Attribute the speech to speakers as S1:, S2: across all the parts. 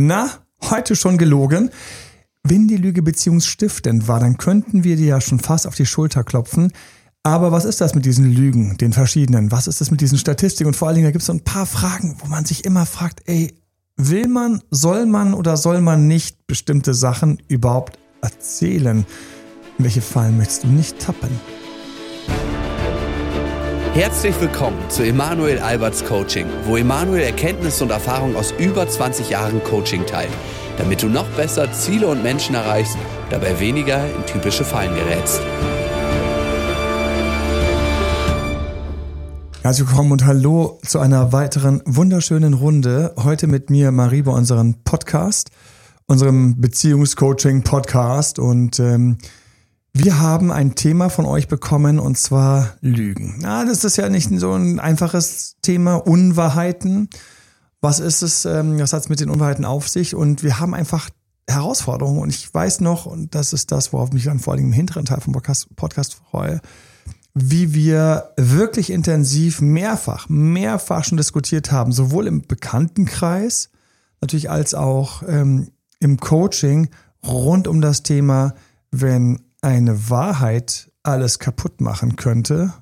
S1: Na, heute schon gelogen? Wenn die Lüge beziehungsstiftend war, dann könnten wir dir ja schon fast auf die Schulter klopfen. Aber was ist das mit diesen Lügen, den verschiedenen? Was ist das mit diesen Statistiken? Und vor allen Dingen, da gibt es so ein paar Fragen, wo man sich immer fragt, ey, will man, soll man oder soll man nicht bestimmte Sachen überhaupt erzählen? In welche Fallen möchtest du nicht tappen?
S2: Herzlich willkommen zu Emanuel Alberts Coaching, wo Emanuel Erkenntnisse und Erfahrung aus über 20 Jahren Coaching teilt, damit du noch besser Ziele und Menschen erreichst, dabei weniger in typische Fallen gerätst.
S1: Herzlich willkommen und hallo zu einer weiteren wunderschönen Runde. Heute mit mir Marie bei unserem Podcast, unserem Beziehungscoaching-Podcast und ähm, wir haben ein Thema von euch bekommen und zwar Lügen. Na, das ist ja nicht so ein einfaches Thema, Unwahrheiten. Was ist es, ähm, was hat es mit den Unwahrheiten auf sich? Und wir haben einfach Herausforderungen und ich weiß noch, und das ist das, worauf mich dann vor allem im hinteren Teil vom Podcast, Podcast freue, wie wir wirklich intensiv mehrfach, mehrfach schon diskutiert haben, sowohl im Bekanntenkreis, natürlich als auch ähm, im Coaching rund um das Thema, wenn eine Wahrheit alles kaputt machen könnte,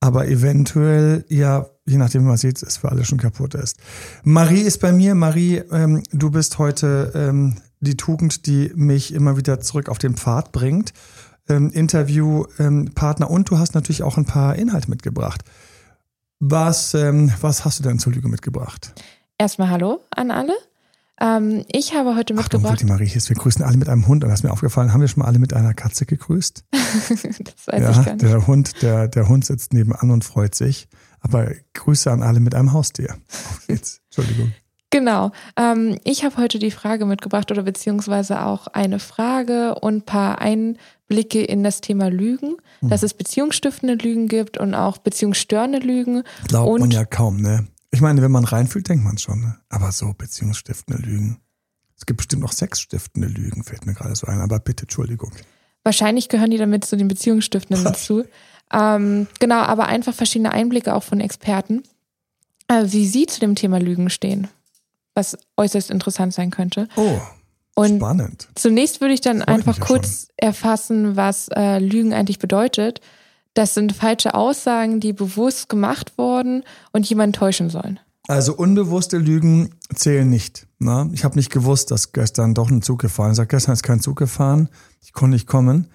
S1: aber eventuell ja, je nachdem, wie man sieht, es für alle schon kaputt ist. Marie ist bei mir. Marie, ähm, du bist heute ähm, die Tugend, die mich immer wieder zurück auf den Pfad bringt. Ähm, Interviewpartner und du hast natürlich auch ein paar Inhalte mitgebracht. Was, ähm, was hast du denn zur Lüge mitgebracht?
S3: Erstmal Hallo an alle. Ähm, ich habe heute mitgebracht.
S1: Achtung, Marie ist, wir grüßen alle mit einem Hund. Und das ist mir aufgefallen, haben wir schon mal alle mit einer Katze gegrüßt?
S3: das weiß
S1: ja,
S3: ich gar nicht.
S1: Der Hund, der, der Hund sitzt nebenan und freut sich. Aber Grüße an alle mit einem Haustier. Auf geht's. Entschuldigung.
S3: Genau. Ähm, ich habe heute die Frage mitgebracht oder beziehungsweise auch eine Frage und ein paar Einblicke in das Thema Lügen, hm. dass es beziehungsstiftende Lügen gibt und auch beziehungsstörende Lügen.
S1: Glaubt
S3: und
S1: man ja kaum, ne? Ich meine, wenn man reinfühlt, denkt man schon. Ne? Aber so beziehungsstiftende Lügen. Es gibt bestimmt auch sexstiftende Lügen, fällt mir gerade so ein. Aber bitte, Entschuldigung.
S3: Wahrscheinlich gehören die damit zu den Beziehungsstiftenden dazu. Ähm, genau, aber einfach verschiedene Einblicke auch von Experten, äh, wie sie zu dem Thema Lügen stehen, was äußerst interessant sein könnte.
S1: Oh,
S3: Und
S1: spannend.
S3: Zunächst würde ich dann
S1: Freut
S3: einfach
S1: ja
S3: kurz erfassen, was äh, Lügen eigentlich bedeutet. Das sind falsche Aussagen, die bewusst gemacht wurden und jemanden täuschen sollen.
S1: Also unbewusste Lügen zählen nicht. Ne? Ich habe nicht gewusst, dass gestern doch ein Zug gefahren ist. Ich sag, gestern ist kein Zug gefahren, ich konnte nicht kommen.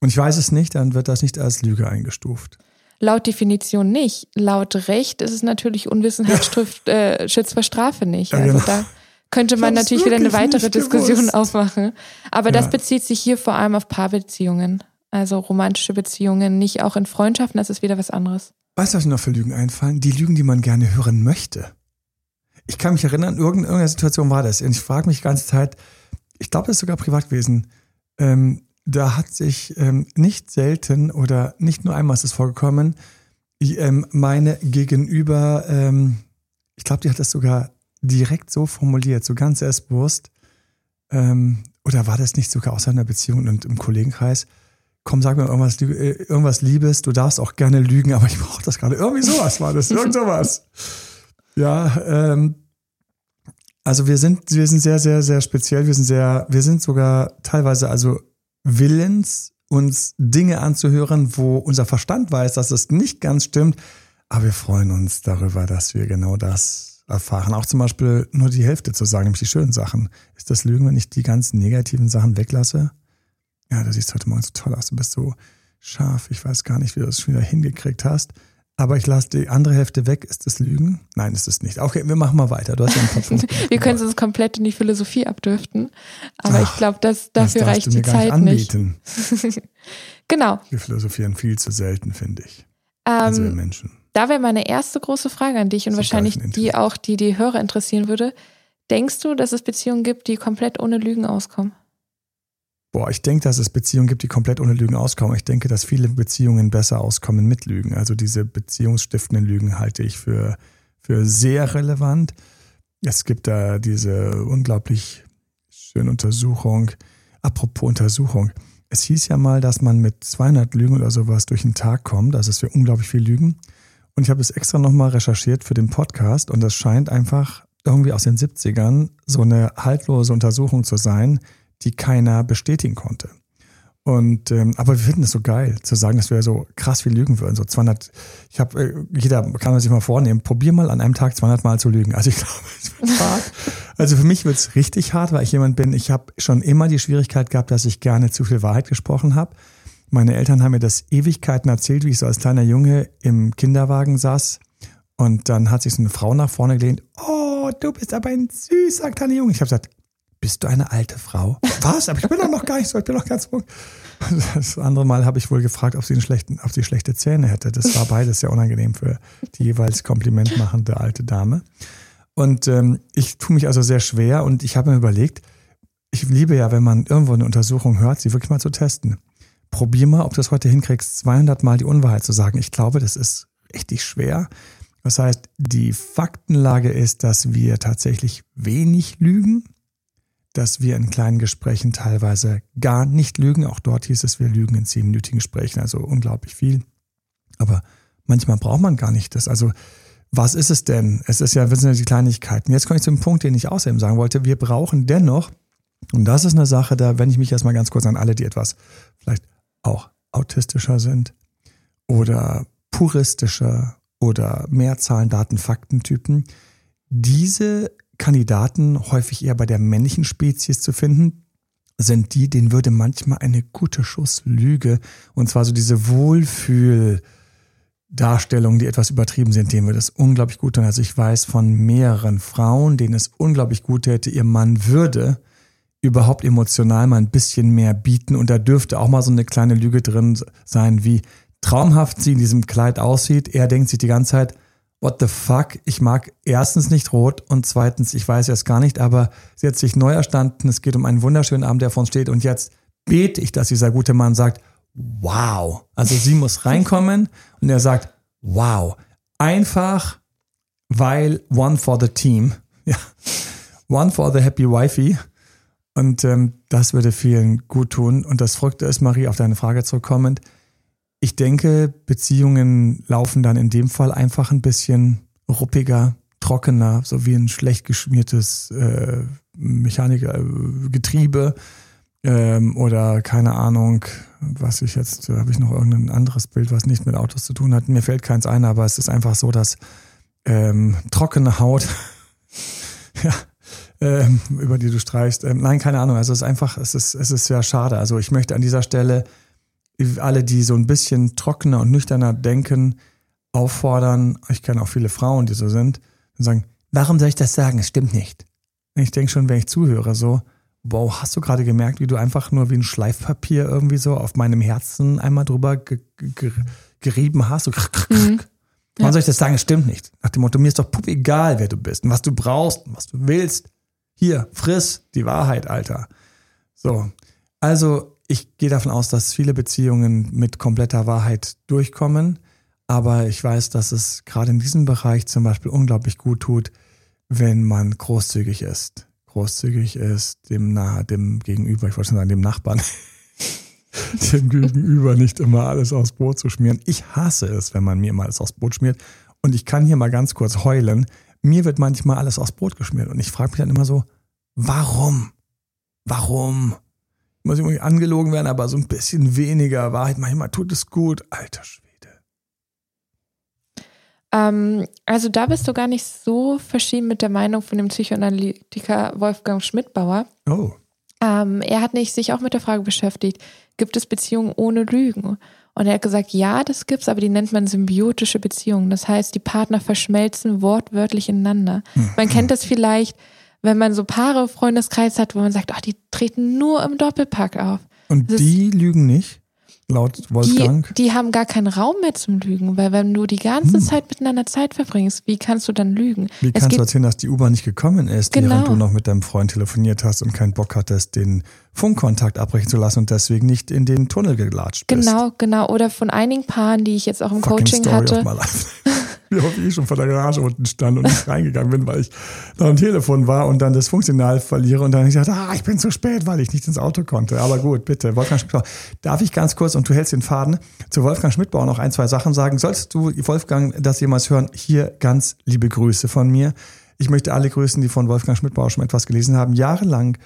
S1: Und ich weiß es nicht, dann wird das nicht als Lüge eingestuft.
S3: Laut Definition nicht. Laut Recht ist es natürlich Unwissenheit schützt äh, schützt vor Strafe nicht.
S1: Ja,
S3: Also
S1: genau.
S3: da könnte man natürlich wieder eine weitere Diskussion
S1: gewusst.
S3: aufmachen. Aber das
S1: Ja.
S3: bezieht sich hier vor allem auf Paarbeziehungen. Also romantische Beziehungen, nicht auch in Freundschaften, das ist wieder was anderes.
S1: Weißt du, was mir noch für Lügen einfallen? Die Lügen, die man gerne hören möchte. Ich kann mich erinnern, irgend- irgendeine Situation war das. Und ich frage mich die ganze Zeit, ich glaube, das ist sogar privat gewesen. Ähm, da hat sich ähm, nicht selten oder nicht nur einmal ist es vorgekommen, ich, ähm, meine Gegenüber, ähm, ich glaube, die hat das sogar direkt so formuliert, so ganz selbstbewusst. Ähm, oder war das nicht sogar aus einer Beziehung und im Kollegenkreis? Komm, sag mir irgendwas, äh, irgendwas Liebes, du darfst auch gerne lügen, aber ich brauche das gerade. Irgendwie sowas war das, irgend sowas. Ja, ähm, also wir sind, wir sind sehr, sehr, sehr speziell. Wir sind sehr, wir sind sogar teilweise also willens, uns Dinge anzuhören, wo unser Verstand weiß, dass es nicht ganz stimmt. Aber wir freuen uns darüber, dass wir genau das erfahren. Auch zum Beispiel nur die Hälfte zu sagen, nämlich die schönen Sachen. Ist das Lügen, wenn ich die ganzen negativen Sachen weglasse? Ja, du siehst heute Morgen so toll aus. Du bist so scharf. Ich weiß gar nicht, wie du das schon wieder hingekriegt hast. Aber ich lasse die andere Hälfte weg. Ist das Lügen? Nein, ist es nicht. Okay, wir machen mal weiter. Du hast ja einen Kopf.
S3: Wir können uns komplett in die Philosophie abdriften. Aber ich
S1: Ach,
S3: glaube, das,
S1: Das
S3: dafür
S1: darfst
S3: reicht die Zeit nicht. Genau.
S1: Wir philosophieren viel zu selten, finde ich. Also wir
S3: Ähm,
S1: Menschen.
S3: da wäre meine erste große Frage an dich und
S1: So
S3: wahrscheinlich die auch, die die Hörer interessieren würde. Denkst du, dass es Beziehungen gibt, die komplett ohne Lügen auskommen?
S1: Boah, ich denke, dass es Beziehungen gibt, die komplett ohne Lügen auskommen. Ich denke, dass viele Beziehungen besser auskommen mit Lügen. Also diese beziehungsstiftenden Lügen halte ich für, für sehr relevant. Es gibt da diese unglaublich schöne Untersuchung. Apropos Untersuchung. Es hieß ja mal, dass man mit 200 Lügen oder sowas durch den Tag kommt. Also es wir unglaublich viel Lügen. Und ich habe es extra nochmal recherchiert für den Podcast und das scheint einfach irgendwie aus den 70ern so eine haltlose Untersuchung zu sein, die keiner bestätigen konnte. Und ähm, aber wir finden es so geil, zu sagen, dass wir so krass viel lügen würden. So 200, ich habe, äh, jeder kann man sich mal vornehmen, probier mal an einem Tag 200 Mal zu lügen. Also ich glaube, es wird hart. Also für mich wird es richtig hart, weil ich jemand bin, ich habe schon immer die Schwierigkeit gehabt, dass ich gerne zu viel Wahrheit gesprochen habe. Meine Eltern haben mir das Ewigkeiten erzählt, wie ich so als kleiner Junge im Kinderwagen saß. Und dann hat sich so eine Frau nach vorne gelehnt. Oh, du bist aber ein süßer kleiner Junge. Ich habe gesagt, bist du eine alte Frau? Was? Aber ich bin doch noch gar nicht so, ich bin noch ganz jung. Das andere Mal habe ich wohl gefragt, ob sie, einen schlechten, ob sie schlechte Zähne hätte. Das war beides sehr unangenehm für die jeweils komplimentmachende alte Dame. Und ähm, ich tue mich also sehr schwer und ich habe mir überlegt, ich liebe ja, wenn man irgendwo eine Untersuchung hört, sie wirklich mal zu testen. Probier mal, ob du es heute hinkriegst, 200 Mal die Unwahrheit zu sagen. Ich glaube, das ist richtig schwer. Das heißt, die Faktenlage ist, dass wir tatsächlich wenig lügen dass wir in kleinen Gesprächen teilweise gar nicht lügen. Auch dort hieß es, wir lügen in zehnminütigen Gesprächen, also unglaublich viel. Aber manchmal braucht man gar nicht das. Also was ist es denn? Es ist ja, sind ja die Kleinigkeiten. Jetzt komme ich zum Punkt, den ich außerdem sagen wollte. Wir brauchen dennoch, und das ist eine Sache, da wende ich mich erstmal ganz kurz an alle, die etwas vielleicht auch autistischer sind oder puristischer oder Mehrzahlen, Daten, Faktentypen. Diese Kandidaten häufig eher bei der männlichen Spezies zu finden, sind die, denen würde manchmal eine gute Schuss Lüge, und zwar so diese Wohlfühldarstellungen, die etwas übertrieben sind, denen würde es unglaublich gut tun. Also ich weiß von mehreren Frauen, denen es unglaublich gut täte, ihr Mann würde überhaupt emotional mal ein bisschen mehr bieten und da dürfte auch mal so eine kleine Lüge drin sein, wie traumhaft sie in diesem Kleid aussieht. Er denkt sich die ganze Zeit, what the fuck, ich mag erstens nicht rot und zweitens, ich weiß es gar nicht, aber sie hat sich neu erstanden, es geht um einen wunderschönen Abend, der vor uns steht und jetzt bete ich, dass dieser gute Mann sagt, wow. Also sie muss reinkommen und er sagt, wow. Einfach, weil one for the team, ja, one for the happy wifey. Und ähm, das würde vielen gut tun. Und das Verrückte ist, Marie, auf deine Frage zurückkommend, ich denke, Beziehungen laufen dann in dem Fall einfach ein bisschen ruppiger, trockener, so wie ein schlecht geschmiertes äh, Mechanikergetriebe äh, ähm, oder keine Ahnung, was ich jetzt, habe ich noch irgendein anderes Bild, was nicht mit Autos zu tun hat. Mir fällt keins ein, aber es ist einfach so, dass ähm, trockene Haut, ja, ähm, über die du streichst. Ähm, nein, keine Ahnung. Also es ist einfach, es ist, es ist sehr schade. Also ich möchte an dieser Stelle alle, die so ein bisschen trockener und nüchterner denken, auffordern, ich kenne auch viele Frauen, die so sind, und sagen, warum soll ich das sagen? Es stimmt nicht. Ich denke schon, wenn ich zuhöre, so, wow, hast du gerade gemerkt, wie du einfach nur wie ein Schleifpapier irgendwie so auf meinem Herzen einmal drüber ge ge gerieben hast? So, mhm. Warum ja. soll ich das sagen? Es stimmt nicht. Nach dem Motto, mir ist doch pup egal, wer du bist und was du brauchst und was du willst. Hier, friss die Wahrheit, Alter. So. Also, ich gehe davon aus, dass viele Beziehungen mit kompletter Wahrheit durchkommen. Aber ich weiß, dass es gerade in diesem Bereich zum Beispiel unglaublich gut tut, wenn man großzügig ist. Großzügig ist dem, nahe, dem Gegenüber, ich wollte schon sagen, dem Nachbarn, dem Gegenüber nicht immer alles aufs Brot zu schmieren. Ich hasse es, wenn man mir immer alles aufs Brot schmiert. Und ich kann hier mal ganz kurz heulen. Mir wird manchmal alles aufs Brot geschmiert. Und ich frage mich dann immer so, warum? Warum? Muss irgendwie angelogen werden, aber so ein bisschen weniger Wahrheit. Manchmal tut es gut. Alter Schwede.
S3: Ähm, also da bist du gar nicht so verschieden mit der Meinung von dem Psychoanalytiker Wolfgang Schmidbauer.
S1: Oh.
S3: Ähm, er hat nicht sich auch mit der Frage beschäftigt, gibt es Beziehungen ohne Lügen? Und er hat gesagt, ja, das gibt's, aber die nennt man symbiotische Beziehungen. Das heißt, die Partner verschmelzen wortwörtlich ineinander. Mhm. Man kennt das vielleicht, wenn man so Paare Freundeskreis hat, wo man sagt, ach, die treten nur im Doppelpack auf.
S1: Und das die lügen nicht? Laut Wolfgang?
S3: Die, die, haben gar keinen Raum mehr zum Lügen, weil wenn du die ganze hm. Zeit miteinander Zeit verbringst, wie kannst du dann lügen?
S1: Wie es kannst du erzählen, dass die U-Bahn nicht gekommen ist, genau. während du noch mit deinem Freund telefoniert hast und keinen Bock hattest, den Funkkontakt abbrechen zu lassen und deswegen nicht in den Tunnel gelatscht
S3: bist? Genau, genau. Oder von einigen Paaren, die ich jetzt auch im Fucking Coaching Story hatte.
S1: wie oft ich schon vor der Garage unten stand und nicht reingegangen bin, weil ich noch am Telefon war und dann das Funktional verliere und dann ich gesagt, ah, ich bin zu spät, weil ich nicht ins Auto konnte. Aber gut, bitte, Wolfgang Schmidtbauer. Darf ich ganz kurz, und du hältst den Faden, zu Wolfgang Schmidtbauer noch ein, zwei Sachen sagen? Solltest du, Wolfgang, das jemals hören, hier ganz liebe Grüße von mir. Ich möchte alle grüßen, die von Wolfgang Schmidbauer schon etwas gelesen haben. Jahrelang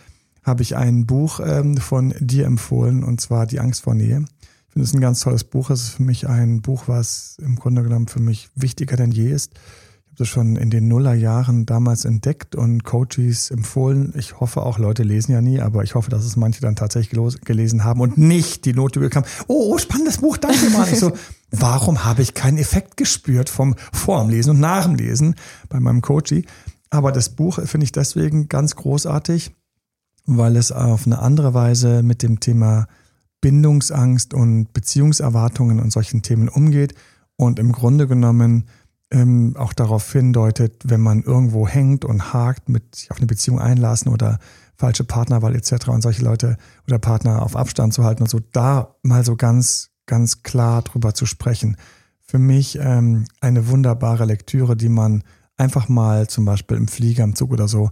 S1: habe ich ein Buch ähm, von dir empfohlen, und zwar Die Angst vor Nähe. Ich finde es ein ganz tolles Buch. Es ist für mich ein Buch, was im Grunde genommen für mich wichtiger denn je ist. Ich habe das schon in den Nullerjahren damals entdeckt und Coaches empfohlen. Ich hoffe auch, Leute lesen ja nie, aber ich hoffe, dass es manche dann tatsächlich gelesen haben und nicht die Note bekam. Oh, oh spannendes Buch, danke mal. Ich so, warum habe ich keinen Effekt gespürt vom vor dem Lesen und nach dem Lesen bei meinem Coachie? Aber das Buch finde ich deswegen ganz großartig, weil es auf eine andere Weise mit dem Thema Bindungsangst und Beziehungserwartungen und solchen Themen umgeht und im Grunde genommen ähm, auch darauf hindeutet, wenn man irgendwo hängt und hakt, mit sich auf eine Beziehung einlassen oder falsche Partnerwahl etc. und solche Leute oder Partner auf Abstand zu halten und so, da mal so ganz, ganz klar drüber zu sprechen. Für mich ähm, eine wunderbare Lektüre, die man einfach mal zum Beispiel im Flieger, im Zug oder so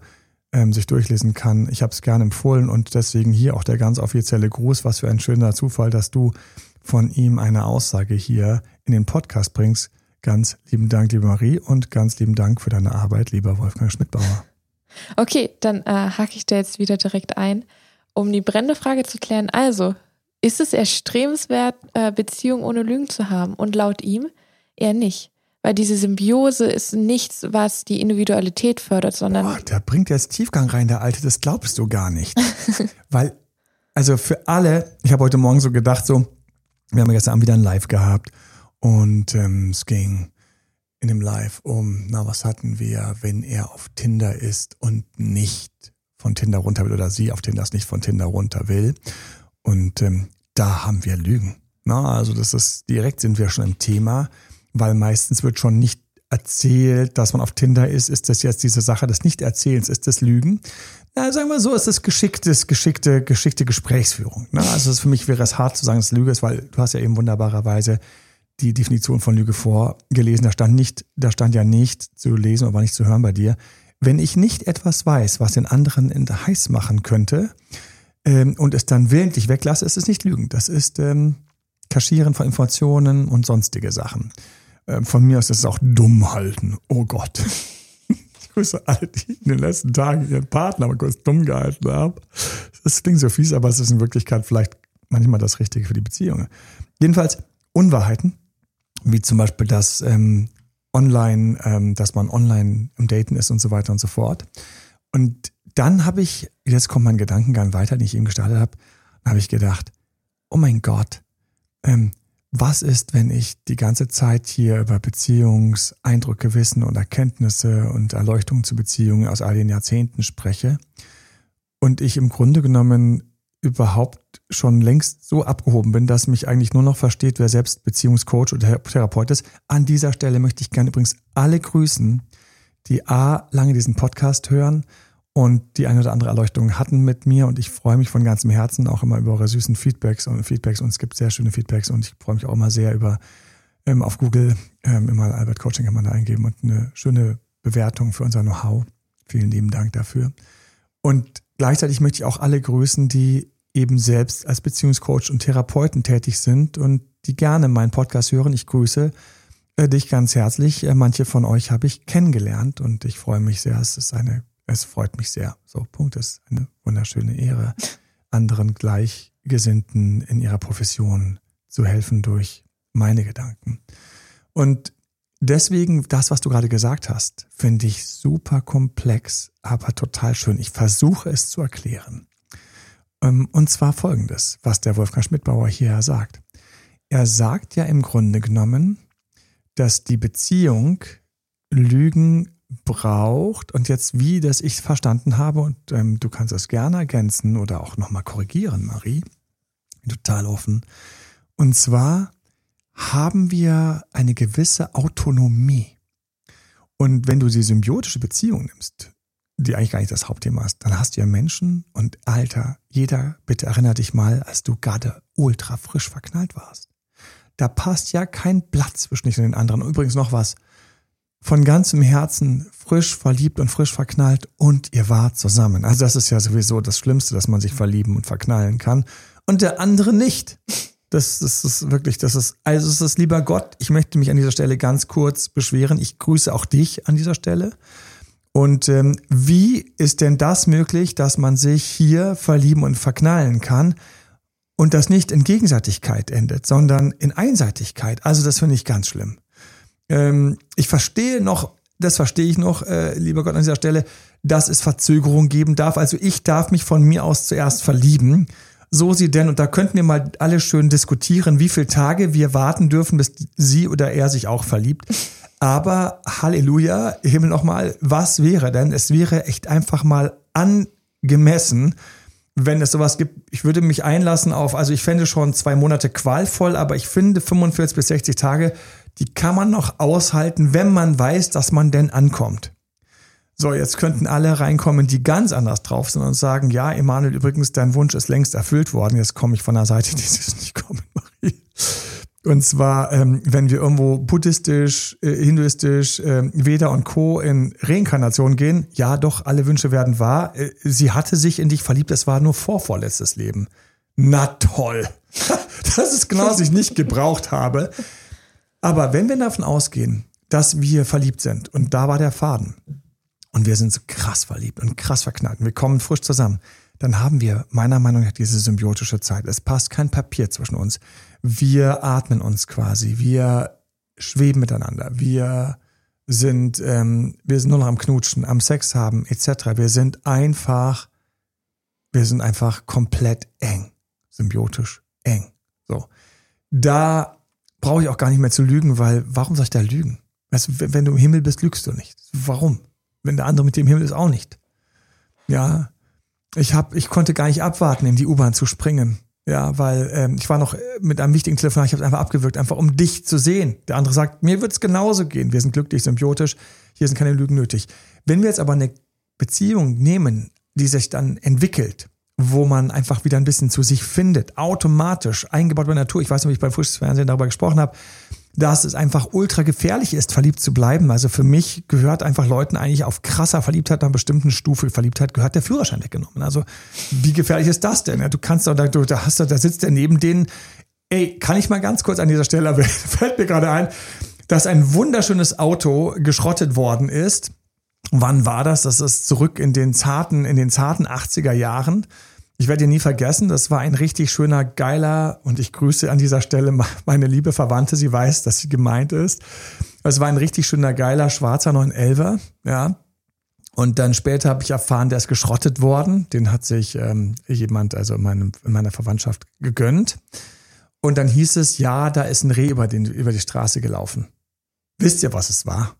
S1: ähm, sich durchlesen kann. Ich habe es gerne empfohlen und deswegen hier auch der ganz offizielle Gruß. Was für ein schöner Zufall, dass du von ihm eine Aussage hier in den Podcast bringst. Ganz lieben Dank, liebe Marie, und ganz lieben Dank für deine Arbeit, lieber Wolfgang Schmidbauer.
S3: Okay, dann äh, hake ich da jetzt wieder direkt ein, um die brennende Frage zu klären. Also, ist es erstrebenswert, äh, Beziehungen ohne Lügen zu haben? Und laut ihm eher nicht. Weil diese Symbiose ist nichts, was die Individualität fördert, sondern. Boah,
S1: der bringt jetzt Tiefgang rein, der Alte, das glaubst du gar nicht. Weil, also für alle, ich habe heute Morgen so gedacht, so, wir haben gestern Abend wieder ein Live gehabt und ähm, es ging in dem Live um, na, was hatten wir, wenn er auf Tinder ist und nicht von Tinder runter will oder sie auf Tinder ist, nicht von Tinder runter will. Und ähm, da haben wir Lügen. Na, also das ist direkt sind wir schon im Thema weil meistens wird schon nicht erzählt, dass man auf Tinder ist. Ist das jetzt diese Sache des Nicht-Erzählens? Ist das Lügen? Na, sagen wir so, ist das geschicktes, geschickte, geschickte Gesprächsführung. Na, also für mich wäre es hart zu sagen, dass es Lüge ist, weil du hast ja eben wunderbarerweise die Definition von Lüge vorgelesen. Da stand nicht, da stand ja nicht zu lesen, aber nicht zu hören bei dir. Wenn ich nicht etwas weiß, was den anderen heiß machen könnte, ähm, und es dann willentlich weglasse, ist es nicht Lügen. Das ist ähm, Kaschieren von Informationen und sonstige Sachen. Ähm, von mir aus ist es auch dumm halten. Oh Gott. Ich grüße alle, die in den letzten Tagen ihren Partner mal kurz dumm gehalten haben. Das klingt so fies, aber es ist in Wirklichkeit vielleicht manchmal das Richtige für die Beziehungen. Jedenfalls Unwahrheiten, wie zum Beispiel das ähm, online, ähm, dass man online im Daten ist und so weiter und so fort. Und dann habe ich, jetzt kommt mein Gedankengang weiter, den ich eben gestartet habe, habe ich gedacht, oh mein Gott, ähm, was ist, wenn ich die ganze Zeit hier über Beziehungseindrücke, Wissen und Erkenntnisse und Erleuchtungen zu Beziehungen aus all den Jahrzehnten spreche und ich im Grunde genommen überhaupt schon längst so abgehoben bin, dass mich eigentlich nur noch versteht, wer selbst Beziehungscoach oder Therapeut ist. An dieser Stelle möchte ich gerne übrigens alle grüßen, die A, lange diesen Podcast hören und die eine oder andere Erleuchtung hatten mit mir und ich freue mich von ganzem Herzen auch immer über eure süßen Feedbacks und Feedbacks und es gibt sehr schöne Feedbacks und ich freue mich auch immer sehr über ähm, auf Google ähm, immer Albert Coaching kann man da eingeben und eine schöne Bewertung für unser Know-how. Vielen lieben Dank dafür. Und gleichzeitig möchte ich auch alle grüßen, die eben selbst als Beziehungscoach und Therapeuten tätig sind und die gerne meinen Podcast hören. Ich grüße äh, dich ganz herzlich. Äh, manche von euch habe ich kennengelernt und ich freue mich sehr. Es ist eine es freut mich sehr. So, Punkt ist eine wunderschöne Ehre, anderen Gleichgesinnten in ihrer Profession zu helfen durch meine Gedanken. Und deswegen, das, was du gerade gesagt hast, finde ich super komplex, aber total schön. Ich versuche es zu erklären. Ähm, und zwar folgendes, was der Wolfgang Schmidbauer hier sagt. Er sagt ja im Grunde genommen, dass die Beziehung Lügen braucht und jetzt wie das ich verstanden habe und ähm, du kannst das gerne ergänzen oder auch nochmal korrigieren, Marie, total offen. Und zwar haben wir eine gewisse Autonomie. Und wenn du die symbiotische Beziehung nimmst, die eigentlich gar nicht das Hauptthema ist, dann hast du ja Menschen und Alter, jeder, bitte erinnere dich mal, als du gerade ultra frisch verknallt warst. Da passt ja kein Blatt zwischen dich und den anderen. übrigens noch was, von ganzem Herzen frisch verliebt und frisch verknallt und ihr wart zusammen. Also das ist ja sowieso das Schlimmste, dass man sich verlieben und verknallen kann und der andere nicht. Das, das ist wirklich, das ist, also es ist lieber Gott. Ich möchte mich an dieser Stelle ganz kurz beschweren. Ich grüße auch dich an dieser Stelle Und ähm, wie ist denn das möglich, dass man sich hier verlieben und verknallen kann und das nicht in Gegenseitigkeit endet, sondern in Einseitigkeit? Also das finde ich ganz schlimm. Ähm, ich verstehe noch, das verstehe ich noch, äh, lieber Gott an dieser Stelle, dass es Verzögerung geben darf. Also ich darf mich von mir aus zuerst verlieben. So sie denn, und da könnten wir mal alle schön diskutieren, wie viele Tage wir warten dürfen, bis sie oder er sich auch verliebt. Aber Halleluja, Himmel nochmal, was wäre denn? Es wäre echt einfach mal angemessen, wenn es sowas gibt. Ich würde mich einlassen auf, also ich fände schon zwei Monate qualvoll, aber ich finde 45 bis 60 Tage, die kann man noch aushalten, wenn man weiß, dass man denn ankommt. So, jetzt könnten alle reinkommen, die ganz anders drauf sind und sagen, ja, Emanuel, übrigens, dein Wunsch ist längst erfüllt worden. Jetzt komme ich von der Seite, die es nicht kommen, Marie. Und zwar, ähm, wenn wir irgendwo buddhistisch, äh, hinduistisch, äh, Veda und Co. in Reinkarnation gehen, ja doch, alle Wünsche werden wahr. Äh, sie hatte sich in dich verliebt, es war nur vorvorletztes Leben. Na toll. das ist genau, was ich nicht gebraucht habe. Aber wenn wir davon ausgehen, dass wir verliebt sind, und da war der Faden, und wir sind so krass verliebt und krass verknallt, und wir kommen frisch zusammen, dann haben wir meiner Meinung nach diese symbiotische Zeit. Es passt kein Papier zwischen uns. Wir atmen uns quasi, wir schweben miteinander, wir sind, ähm, wir sind nur noch am Knutschen, am Sex haben, etc. Wir sind einfach, wir sind einfach komplett eng, symbiotisch eng. So. Da brauche ich auch gar nicht mehr zu lügen, weil warum soll ich da lügen? Weißt du, wenn du im Himmel bist, lügst du nicht. Warum? Wenn der andere mit dem Himmel ist, auch nicht. Ja, ich hab, ich konnte gar nicht abwarten, in die U-Bahn zu springen. Ja, weil ähm, ich war noch äh, mit einem wichtigen Telefonat, ich habe es einfach abgewürgt, einfach um dich zu sehen. Der andere sagt, mir wird es genauso gehen. Wir sind glücklich, symbiotisch, hier sind keine Lügen nötig. Wenn wir jetzt aber eine Beziehung nehmen, die sich dann entwickelt, wo man einfach wieder ein bisschen zu sich findet, automatisch, eingebaut bei Natur. Ich weiß nicht, ob ich beim Frühstücksfernsehen darüber gesprochen habe, dass es einfach ultra gefährlich ist, verliebt zu bleiben. Also für mich gehört einfach Leuten eigentlich auf krasser Verliebtheit, einer bestimmten Stufe Verliebtheit, gehört der Führerschein weggenommen. Also wie gefährlich ist das denn? Du kannst doch, da, da hast du, da sitzt der neben denen. Ey, kann ich mal ganz kurz an dieser Stelle, fällt mir gerade ein, dass ein wunderschönes Auto geschrottet worden ist. Wann war das? Das ist zurück in den zarten, in den zarten 80er Jahren. Ich werde ihn nie vergessen, das war ein richtig schöner, geiler, und ich grüße an dieser Stelle meine liebe Verwandte, sie weiß, dass sie gemeint ist. Es war ein richtig schöner, geiler, schwarzer 911er, ja. Und dann später habe ich erfahren, der ist geschrottet worden. Den hat sich ähm, jemand, also in, meinem, in meiner Verwandtschaft, gegönnt. Und dann hieß es, ja, da ist ein Reh über, den, über die Straße gelaufen. Wisst ihr, was es war?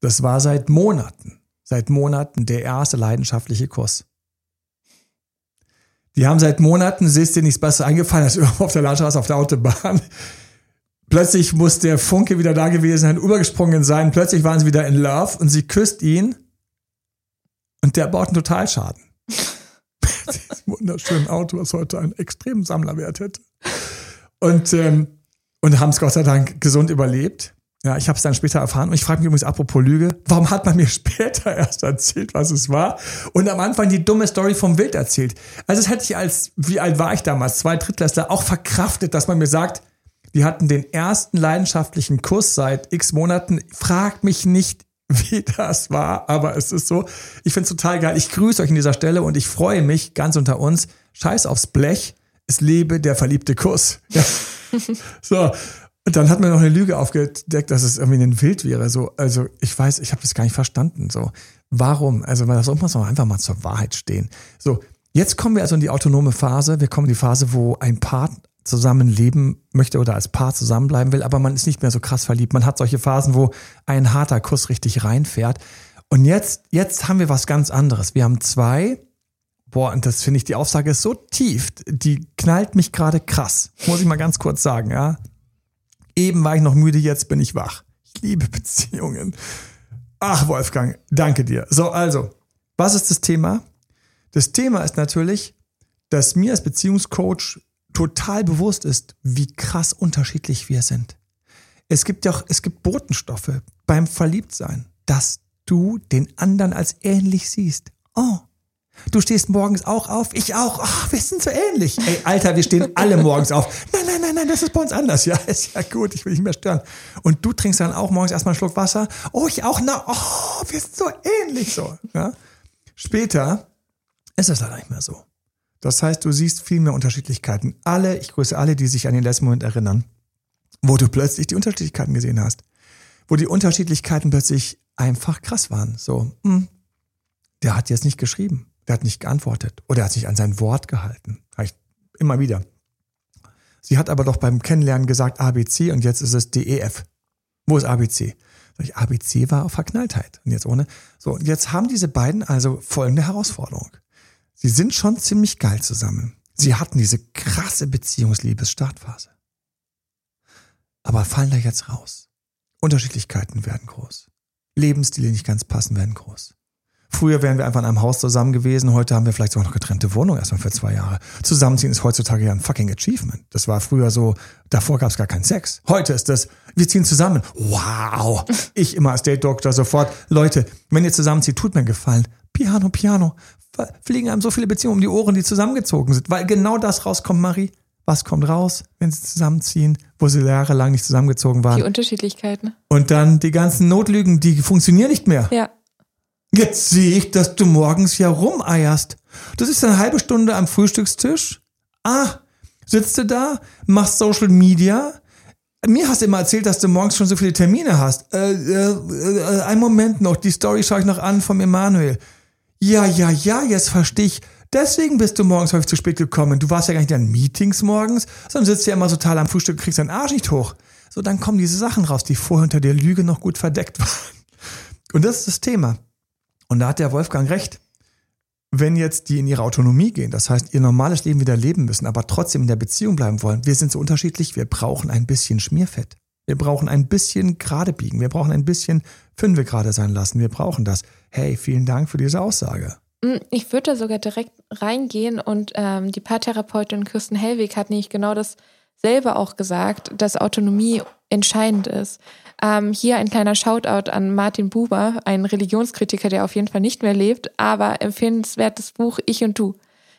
S1: Das war seit Monaten, seit Monaten der erste leidenschaftliche Kuss. Die haben seit Monaten, siehst dir nichts besser eingefallen als irgendwo auf der Landstraße, auf der Autobahn. Plötzlich muss der Funke wieder da gewesen sein, übergesprungen sein. Plötzlich waren sie wieder in Love und sie küsst ihn und der baut einen Totalschaden. Dieses wunderschöne Auto, was heute einen extremen Sammlerwert hätte. Und, ähm, und haben es Gott sei Dank gesund überlebt. Ja, ich habe es dann später erfahren und ich frage mich übrigens apropos Lüge, warum hat man mir später erst erzählt, was es war und am Anfang die dumme Story vom Wild erzählt? Also das hätte ich als, wie alt war ich damals, zwei Drittklässler, auch verkraftet, dass man mir sagt, die hatten den ersten leidenschaftlichen Kuss seit x Monaten. Frag mich nicht, wie das war, aber es ist so. Ich finde es total geil. Ich grüße euch an dieser Stelle und ich freue mich ganz unter uns. Scheiß aufs Blech. Es lebe der verliebte Kuss. Ja. so, und dann hat man noch eine Lüge aufgedeckt, dass es irgendwie ein Wild wäre. So, also ich weiß, ich habe das gar nicht verstanden. So, warum? Also, weil das muss man einfach mal zur Wahrheit stehen. So, jetzt kommen wir also in die autonome Phase. Wir kommen in die Phase, wo ein Paar zusammen leben möchte oder als Paar zusammenbleiben will, aber man ist nicht mehr so krass verliebt. Man hat solche Phasen, wo ein harter Kuss richtig reinfährt. Und jetzt, jetzt haben wir was ganz anderes. Wir haben zwei, boah, und das finde ich, die Aussage ist so tief, die knallt mich gerade krass. Muss ich mal ganz kurz sagen, ja. Eben war ich noch müde, jetzt bin ich wach. Ich liebe Beziehungen. Ach, Wolfgang, danke dir. So, also, was ist das Thema? Das Thema ist natürlich, dass mir als Beziehungscoach total bewusst ist, wie krass unterschiedlich wir sind. Es gibt ja auch, es gibt Botenstoffe beim Verliebtsein, dass du den anderen als ähnlich siehst. Oh, Du stehst morgens auch auf, ich auch. Ach, wir sind so ähnlich. Ey, Alter, wir stehen alle morgens auf. Nein, nein, nein, nein, das ist bei uns anders. Ja, ist ja gut, ich will nicht mehr stören. Und du trinkst dann auch morgens erstmal einen Schluck Wasser. Oh, ich auch. Na, oh, wir sind so ähnlich so. Ja? Später ist es leider nicht mehr so. Das heißt, du siehst viel mehr Unterschiedlichkeiten. Alle, ich grüße alle, die sich an den letzten Moment erinnern, wo du plötzlich die Unterschiedlichkeiten gesehen hast. Wo die Unterschiedlichkeiten plötzlich einfach krass waren. So, hm, der hat jetzt nicht geschrieben. Der hat nicht geantwortet oder er hat sich an sein Wort gehalten. Ich, immer wieder. Sie hat aber doch beim Kennenlernen gesagt ABC und jetzt ist es DEF. Wo ist ABC? ABC war auf Verknalltheit und jetzt ohne. So, und jetzt haben diese beiden also folgende Herausforderung. Sie sind schon ziemlich geil zusammen. Sie hatten diese krasse Beziehungsliebes-Startphase. Aber fallen da jetzt raus. Unterschiedlichkeiten werden groß. Lebensstile nicht ganz passen werden groß. Früher wären wir einfach in einem Haus zusammen gewesen, heute haben wir vielleicht sogar noch getrennte Wohnungen erstmal für zwei Jahre. Zusammenziehen ist heutzutage ja ein fucking Achievement. Das war früher so, davor gab es gar keinen Sex. Heute ist das, wir ziehen zusammen. Wow. Ich immer als Date-Doktor sofort, Leute, wenn ihr zusammenzieht, tut mir einen Gefallen. Piano, Piano. Fliegen einem so viele Beziehungen um die Ohren, die zusammengezogen sind. Weil genau das rauskommt, Marie. Was kommt raus, wenn sie zusammenziehen, wo sie jahrelang nicht zusammengezogen waren?
S3: Die Unterschiedlichkeiten.
S1: Und dann die ganzen Notlügen, die funktionieren nicht mehr.
S3: Ja.
S1: Jetzt sehe ich, dass du morgens ja rumeierst. Du sitzt eine halbe Stunde am Frühstückstisch. Ah, sitzt du da, machst Social Media. Mir hast du immer erzählt, dass du morgens schon so viele Termine hast. Äh, äh, äh, ein Moment noch, die Story schaue ich noch an vom Emanuel. Ja, ja, ja, jetzt verstehe ich. Deswegen bist du morgens häufig zu spät gekommen. Du warst ja gar nicht in Meetings morgens, sondern sitzt ja immer total am Frühstück und kriegst deinen Arsch nicht hoch. So, dann kommen diese Sachen raus, die vorher unter der Lüge noch gut verdeckt waren. Und das ist das Thema. Und da hat der Wolfgang recht. Wenn jetzt die in ihre Autonomie gehen, das heißt ihr normales Leben wieder leben müssen, aber trotzdem in der Beziehung bleiben wollen, wir sind so unterschiedlich, wir brauchen ein bisschen Schmierfett. Wir brauchen ein bisschen gerade biegen. Wir brauchen ein bisschen Fünfe gerade sein lassen. Wir brauchen das. Hey, vielen Dank für diese Aussage.
S3: Mm, ich würde da sogar direkt reingehen und ähm, die Paartherapeutin Kirsten Hellwig hat nämlich genau dasselbe auch gesagt, dass Autonomie entscheidend ist. Ähm, hier ein kleiner Shoutout an Martin Buber, ein Religionskritiker, der auf jeden Fall nicht mehr lebt, aber empfehlenswertes Buch Ich und Du.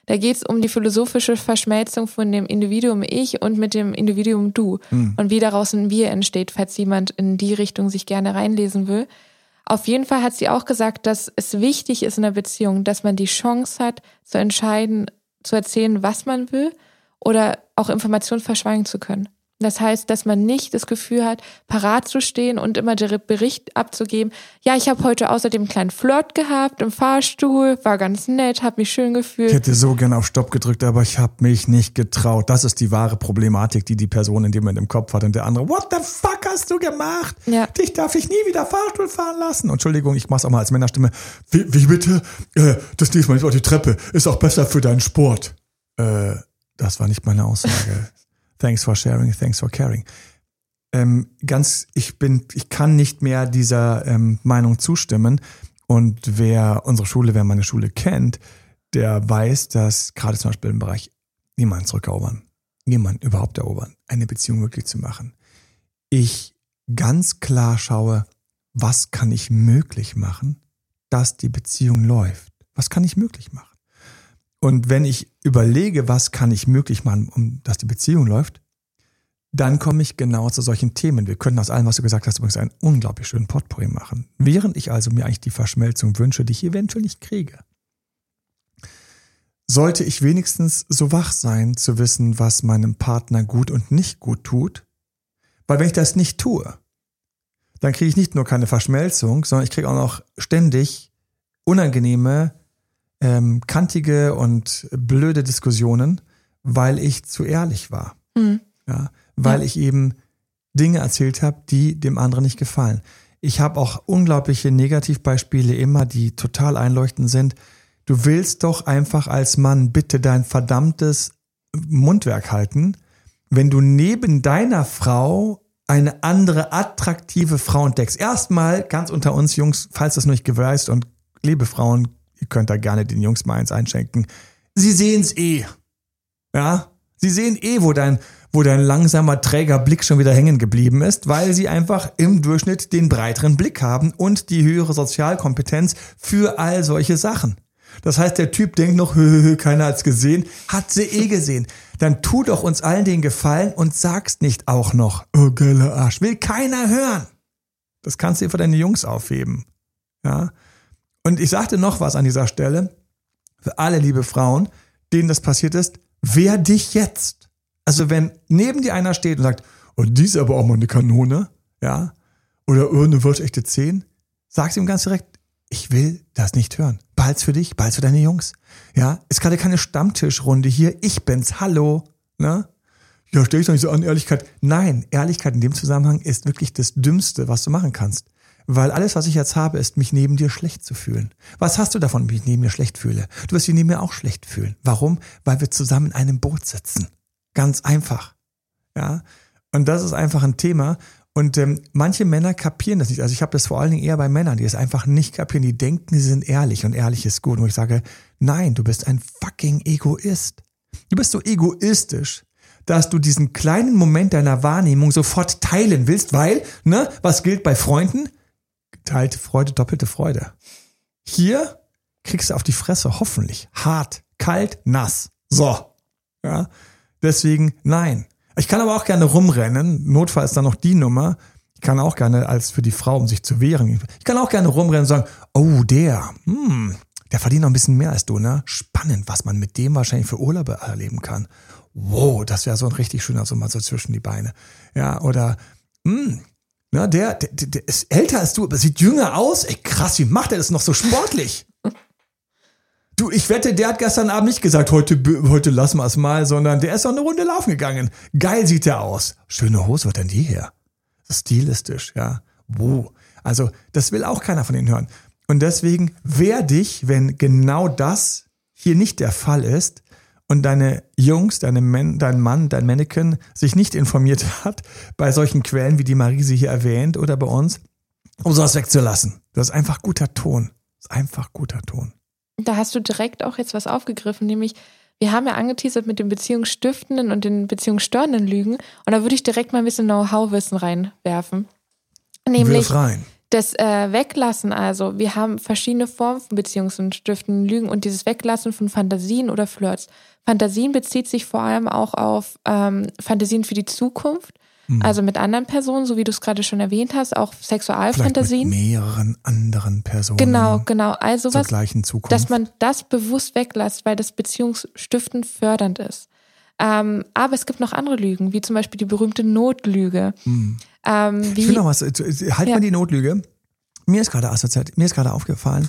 S3: Da geht es um die philosophische Verschmelzung von dem Individuum Ich und mit dem Individuum Du hm. und wie daraus ein Wir entsteht, falls jemand in die Richtung sich gerne reinlesen will. Auf jeden Fall hat sie auch gesagt, dass es wichtig ist in der Beziehung, dass man die Chance hat, zu entscheiden, zu erzählen, was man will oder auch Informationen verschweigen zu können. Das heißt, dass man nicht das Gefühl hat, parat zu stehen und immer den Bericht abzugeben. Ja, ich habe heute außerdem einen kleinen Flirt gehabt im Fahrstuhl, war ganz nett, habe mich schön gefühlt.
S1: Ich hätte so gern auf Stopp gedrückt, aber ich habe mich nicht getraut. Das ist die wahre Problematik, die die Person in dem Moment im Kopf hat und der andere. What the fuck hast du gemacht? Ja. Dich darf ich nie wieder Fahrstuhl fahren lassen. Entschuldigung, ich mach's auch mal als Männerstimme. Wie, wie bitte? Äh, das nächste Mal nicht auf die Treppe. Ist auch besser für deinen Sport. Äh, das war nicht meine Aussage. Thanks for sharing, thanks for caring. Ähm, ganz, ich bin, ich kann nicht mehr dieser ähm, Meinung zustimmen. Und wer unsere Schule, wer meine Schule kennt, der weiß, dass gerade zum Beispiel im Bereich niemand zurückerobern, niemand überhaupt erobern, eine Beziehung möglich zu machen. Ich ganz klar schaue, was kann ich möglich machen, dass die Beziehung läuft? Was kann ich möglich machen? Und wenn ich überlege, was kann ich möglich machen, um dass die Beziehung läuft, dann komme ich genau zu solchen Themen. Wir könnten aus allem, was du gesagt hast, übrigens einen unglaublich schönen Potpourri machen. Während ich also mir eigentlich die Verschmelzung wünsche, die ich eventuell nicht kriege, sollte ich wenigstens so wach sein, zu wissen, was meinem Partner gut und nicht gut tut. Weil wenn ich das nicht tue, dann kriege ich nicht nur keine Verschmelzung, sondern ich kriege auch noch ständig unangenehme ähm, kantige und blöde Diskussionen, weil ich zu ehrlich war. Mhm. Ja, weil ja. ich eben Dinge erzählt habe, die dem anderen nicht gefallen. Ich habe auch unglaubliche Negativbeispiele immer, die total einleuchtend sind. Du willst doch einfach als Mann bitte dein verdammtes Mundwerk halten, wenn du neben deiner Frau eine andere attraktive Frau entdeckst. Erstmal ganz unter uns Jungs, falls das noch nicht geweißt und liebe Frauen, Ihr könnt da gerne den Jungs mal eins einschenken. Sie sehen's eh. Ja? Sie sehen eh, wo dein, wo dein langsamer, träger Blick schon wieder hängen geblieben ist, weil sie einfach im Durchschnitt den breiteren Blick haben und die höhere Sozialkompetenz für all solche Sachen. Das heißt, der Typ denkt noch, hö, hö, keiner hat's gesehen, hat sie eh gesehen. Dann tu doch uns allen den Gefallen und sagst nicht auch noch, oh geiler Arsch, will keiner hören. Das kannst du dir für deine Jungs aufheben. Ja. Und ich sagte noch was an dieser Stelle. Für alle liebe Frauen, denen das passiert ist, wer dich jetzt. Also wenn neben dir einer steht und sagt, oh, die ist aber auch mal eine Kanone, ja, oder oh, eine echte 10, sagst ihm ganz direkt, ich will das nicht hören. Bald's für dich, bald's für deine Jungs. Ja, ist gerade keine Stammtischrunde hier. Ich bin's. Hallo. Ne? Ja, stell ich doch nicht so an, Ehrlichkeit. Nein, Ehrlichkeit in dem Zusammenhang ist wirklich das Dümmste, was du machen kannst. Weil alles, was ich jetzt habe, ist, mich neben dir schlecht zu fühlen. Was hast du davon, wenn ich neben mir schlecht fühle? Du wirst dich neben mir auch schlecht fühlen. Warum? Weil wir zusammen in einem Boot sitzen. Ganz einfach. Ja. Und das ist einfach ein Thema. Und ähm, manche Männer kapieren das nicht. Also ich habe das vor allen Dingen eher bei Männern, die es einfach nicht kapieren. Die denken, sie sind ehrlich und ehrlich ist gut. Und ich sage, nein, du bist ein fucking Egoist. Du bist so egoistisch, dass du diesen kleinen Moment deiner Wahrnehmung sofort teilen willst, weil, ne, was gilt bei Freunden? Geteilte Freude, doppelte Freude. Hier kriegst du auf die Fresse, hoffentlich. Hart, kalt, nass. So. Ja. Deswegen, nein. Ich kann aber auch gerne rumrennen. Notfall ist dann noch die Nummer. Ich kann auch gerne als für die Frau, um sich zu wehren. Ich kann auch gerne rumrennen und sagen, oh, der, hm, der verdient noch ein bisschen mehr als du, ne? Spannend, was man mit dem wahrscheinlich für Urlaube erleben kann. Wow, das wäre so ein richtig schöner so mal so zwischen die Beine. Ja, oder, hm, na, der, der, der ist älter als du, aber sieht jünger aus. Ey, krass, wie macht er das noch so sportlich? Du, ich wette, der hat gestern Abend nicht gesagt, heute, heute lassen wir es mal, sondern der ist auch eine Runde laufen gegangen. Geil sieht der aus. Schöne Hose, was denn die her? Stilistisch, ja. Wo? Also, das will auch keiner von ihnen hören. Und deswegen wehr dich, wenn genau das hier nicht der Fall ist und deine Jungs, deine Men, dein Mann, dein Mannequin sich nicht informiert hat bei solchen Quellen, wie die Marise hier erwähnt oder bei uns, um sowas wegzulassen. Das ist einfach guter Ton. Das ist einfach guter Ton
S3: da hast du direkt auch jetzt was aufgegriffen, nämlich wir haben ja angeteasert mit den beziehungsstiftenden und den beziehungsstörenden Lügen und da würde ich direkt mal ein bisschen Know-how-Wissen reinwerfen. Nämlich rein. Das äh, Weglassen, also wir haben verschiedene Formen von beziehungsstiftenden Lügen und dieses Weglassen von Fantasien oder Flirts. Fantasien bezieht sich vor allem auch auf ähm, Fantasien für die Zukunft Mhm. Also mit anderen Personen, so wie du es gerade schon erwähnt hast, auch Sexualfantasien.
S1: Vielleicht mit mehreren anderen Personen.
S3: Genau, genau. Also
S1: was,
S3: dass man das bewusst weglässt, weil das beziehungsstiftend fördernd ist. Ähm, aber es gibt noch andere Lügen, wie zum Beispiel die berühmte Notlüge. Mhm. Ähm, wie,
S1: ich will noch was, halt ja. mal die Notlüge. Mir ist gerade assoziiert, mir ist gerade aufgefallen,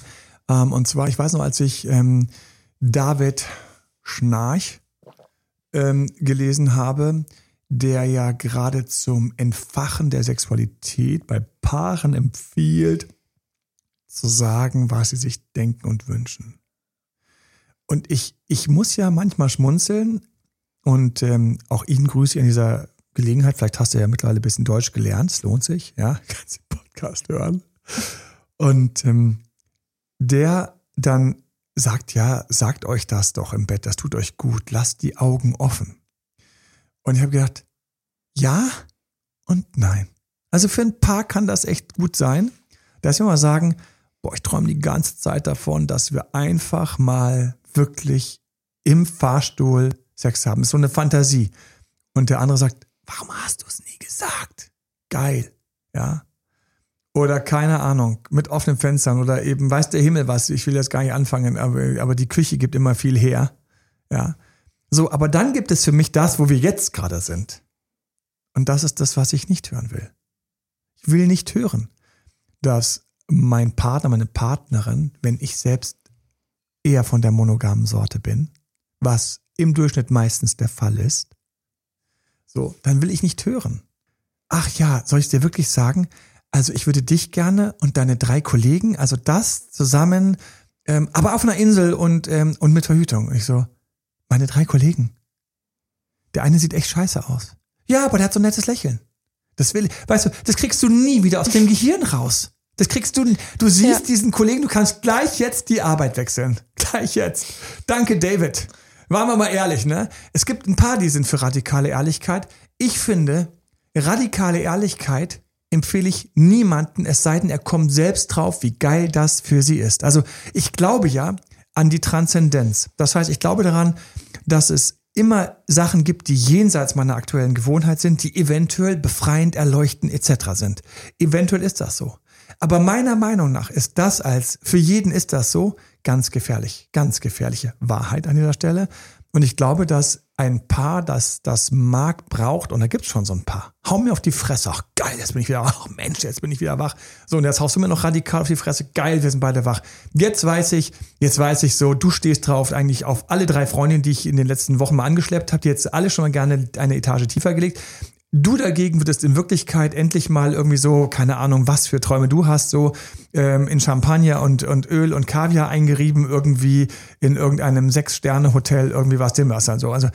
S1: ähm, und zwar, ich weiß noch, als ich ähm, David Schnarch ähm, gelesen habe, der ja gerade zum Entfachen der Sexualität bei Paaren empfiehlt, zu sagen, was sie sich denken und wünschen. Und ich, ich muss ja manchmal schmunzeln und ähm, auch ihn grüße ich an dieser Gelegenheit. Vielleicht hast du ja mittlerweile ein bisschen Deutsch gelernt, es lohnt sich, ja, kannst den Podcast hören. Und ähm, der dann sagt, ja, sagt euch das doch im Bett, das tut euch gut, lasst die Augen offen. Und ich habe gedacht, ja und nein. Also für ein paar kann das echt gut sein, dass wir mal sagen, boah, ich träume die ganze Zeit davon, dass wir einfach mal wirklich im Fahrstuhl Sex haben. Ist so eine Fantasie. Und der andere sagt, warum hast du es nie gesagt? Geil, ja. Oder keine Ahnung, mit offenen Fenstern oder eben weiß der Himmel was. Ich will jetzt gar nicht anfangen, aber, aber die Küche gibt immer viel her, ja. So, aber dann gibt es für mich das, wo wir jetzt gerade sind. Und das ist das, was ich nicht hören will. Ich will nicht hören, dass mein Partner, meine Partnerin, wenn ich selbst eher von der monogamen Sorte bin, was im Durchschnitt meistens der Fall ist, so, dann will ich nicht hören. Ach ja, soll ich dir wirklich sagen? Also ich würde dich gerne und deine drei Kollegen, also das zusammen, ähm, aber auf einer Insel und, ähm, und mit Verhütung. Und ich so, meine drei Kollegen. Der eine sieht echt scheiße aus. Ja, aber der hat so ein nettes Lächeln. Das will, weißt du, das kriegst du nie wieder aus dem Gehirn raus. Das kriegst du, du siehst ja. diesen Kollegen, du kannst gleich jetzt die Arbeit wechseln. Gleich jetzt. Danke, David. Waren wir mal ehrlich, ne? Es gibt ein paar, die sind für radikale Ehrlichkeit. Ich finde, radikale Ehrlichkeit empfehle ich niemanden, es sei denn, er kommt selbst drauf, wie geil das für sie ist. Also ich glaube ja, an die Transzendenz. Das heißt, ich glaube daran, dass es immer Sachen gibt, die jenseits meiner aktuellen Gewohnheit sind, die eventuell befreiend, erleuchtend etc. sind. Eventuell ist das so. Aber meiner Meinung nach ist das als, für jeden ist das so, ganz gefährlich, ganz gefährliche Wahrheit an dieser Stelle. Und ich glaube, dass ein Paar, das das mag, braucht, und da gibt's schon so ein Paar. Hau mir auf die Fresse. Ach geil, jetzt bin ich wieder wach. Ach Mensch, jetzt bin ich wieder wach. So, und jetzt haust du mir noch radikal auf die Fresse. Geil, wir sind beide wach. Jetzt weiß ich, jetzt weiß ich so, du stehst drauf eigentlich auf alle drei Freundinnen, die ich in den letzten Wochen mal angeschleppt habe, die jetzt alle schon mal gerne eine Etage tiefer gelegt. Du dagegen würdest in Wirklichkeit endlich mal irgendwie so, keine Ahnung, was für Träume du hast, so ähm, in Champagner und, und Öl und Kaviar eingerieben, irgendwie in irgendeinem Sechs-Sterne-Hotel, irgendwie was dem was dann so. Also,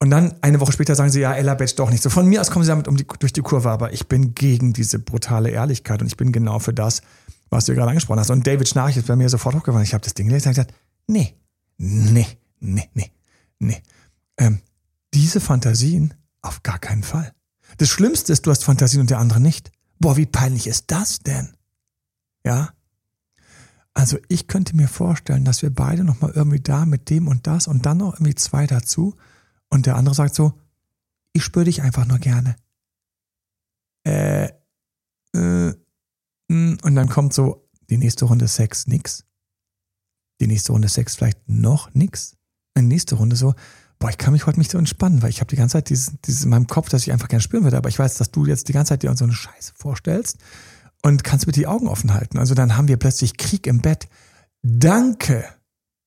S1: und dann eine Woche später sagen sie, ja, Ella Batch doch nicht. So von mir aus kommen sie damit um die, durch die Kurve, aber ich bin gegen diese brutale Ehrlichkeit und ich bin genau für das, was du gerade angesprochen hast. Und David Schnarch ist bei mir sofort hochgefahren. Ich habe das Ding gelesen und gesagt, nee, nee, nee, nee, nee. Ähm, diese Fantasien auf gar keinen Fall. Das Schlimmste ist, du hast Fantasien und der andere nicht. Boah, wie peinlich ist das denn? Ja? Also ich könnte mir vorstellen, dass wir beide nochmal irgendwie da mit dem und das und dann noch irgendwie zwei dazu und der andere sagt so, ich spüre dich einfach nur gerne. Äh, äh, mm, und dann kommt so die nächste Runde Sex nix. Die nächste Runde Sex vielleicht noch nix. Die nächste Runde so, boah, ich kann mich heute nicht so entspannen, weil ich habe die ganze Zeit dieses, dieses in meinem Kopf, dass ich einfach gerne spüren würde, aber ich weiß, dass du jetzt die ganze Zeit dir so eine Scheiße vorstellst und kannst bitte die Augen offen halten. Also dann haben wir plötzlich Krieg im Bett. Danke,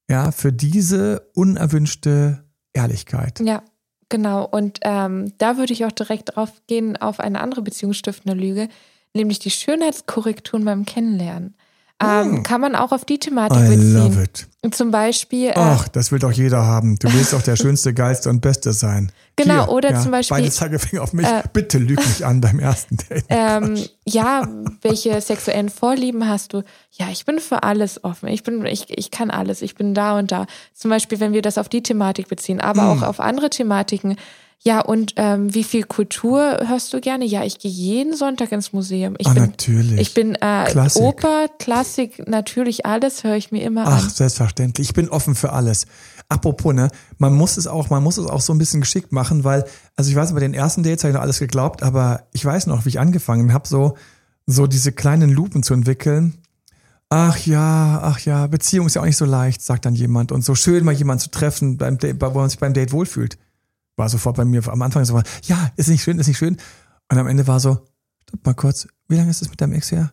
S1: ja, für diese unerwünschte Ehrlichkeit.
S3: Ja, genau. Und ähm, da würde ich auch direkt drauf gehen auf eine andere beziehungsstiftende Lüge, nämlich die Schönheitskorrekturen beim Kennenlernen. Ähm, hm. Kann man auch auf die Thematik I beziehen. Love it. Zum Beispiel. Äh,
S1: Ach, das will doch jeder haben. Du willst doch der Schönste, Geilste und Beste sein.
S3: Genau, Hier, oder ja, zum Beispiel.
S1: Beide Zeigefinger auf mich. Äh, Bitte lüg mich an beim ersten Date.
S3: Ähm, ja, welche sexuellen Vorlieben hast du? Ja, ich bin für alles offen. Ich bin, ich, ich kann alles. Ich bin da und da. Zum Beispiel, wenn wir das auf die Thematik beziehen, aber hm. auch auf andere Thematiken. Ja, und ähm, wie viel Kultur hörst du gerne? Ja, ich gehe jeden Sonntag ins Museum. Ich
S1: ah,
S3: bin,
S1: natürlich.
S3: Ich bin äh, Klassik. Oper, Klassik, natürlich alles höre ich mir immer
S1: Ach,
S3: an. Ach,
S1: selbstverständlich. Ich bin offen für alles. Apropos, ne, man muss es auch, man muss es auch so ein bisschen geschickt machen, weil, also ich weiß, bei den ersten Dates habe ich noch alles geglaubt, aber ich weiß noch, wie ich angefangen habe, so, so diese kleinen Lupen zu entwickeln. Ach ja, ach ja, Beziehung ist ja auch nicht so leicht, sagt dann jemand. Und so schön mal jemanden zu treffen, beim Date, wo man sich beim Date wohlfühlt war sofort bei mir am Anfang so, ja, ist nicht schön, ist nicht schön. Und am Ende war so, stopp mal kurz, wie lange ist es mit deinem Ex her?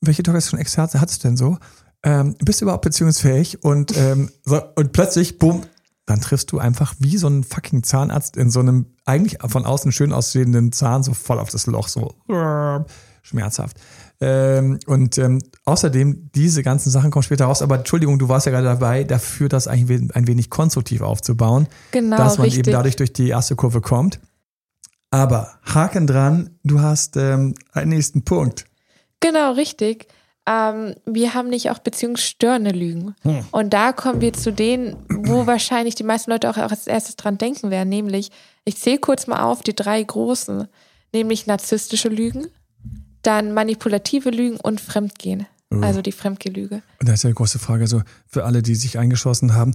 S1: Welche schon Ex hattest du denn so? Ähm, bist du überhaupt beziehungsfähig? Und, ähm, so, und plötzlich, bumm, dann triffst du einfach wie so ein fucking Zahnarzt in so einem eigentlich von außen schön aussehenden Zahn so voll auf das Loch, so schmerzhaft. Ähm, und ähm, außerdem, diese ganzen Sachen kommen später raus. Aber Entschuldigung, du warst ja gerade dabei, dafür das eigentlich ein wenig konstruktiv aufzubauen.
S3: Genau.
S1: Dass man
S3: richtig.
S1: eben dadurch durch die erste Kurve kommt. Aber Haken dran, du hast ähm, einen nächsten Punkt.
S3: Genau, richtig. Ähm, wir haben nicht auch beziehungsstörende Lügen. Hm. Und da kommen wir zu denen, wo wahrscheinlich die meisten Leute auch als erstes dran denken werden, nämlich, ich zähle kurz mal auf, die drei großen, nämlich narzisstische Lügen, dann manipulative Lügen und Fremdgehen. Oh. Also die Fremdgelüge.
S1: Und da ist ja eine große Frage, so für alle, die sich eingeschossen haben,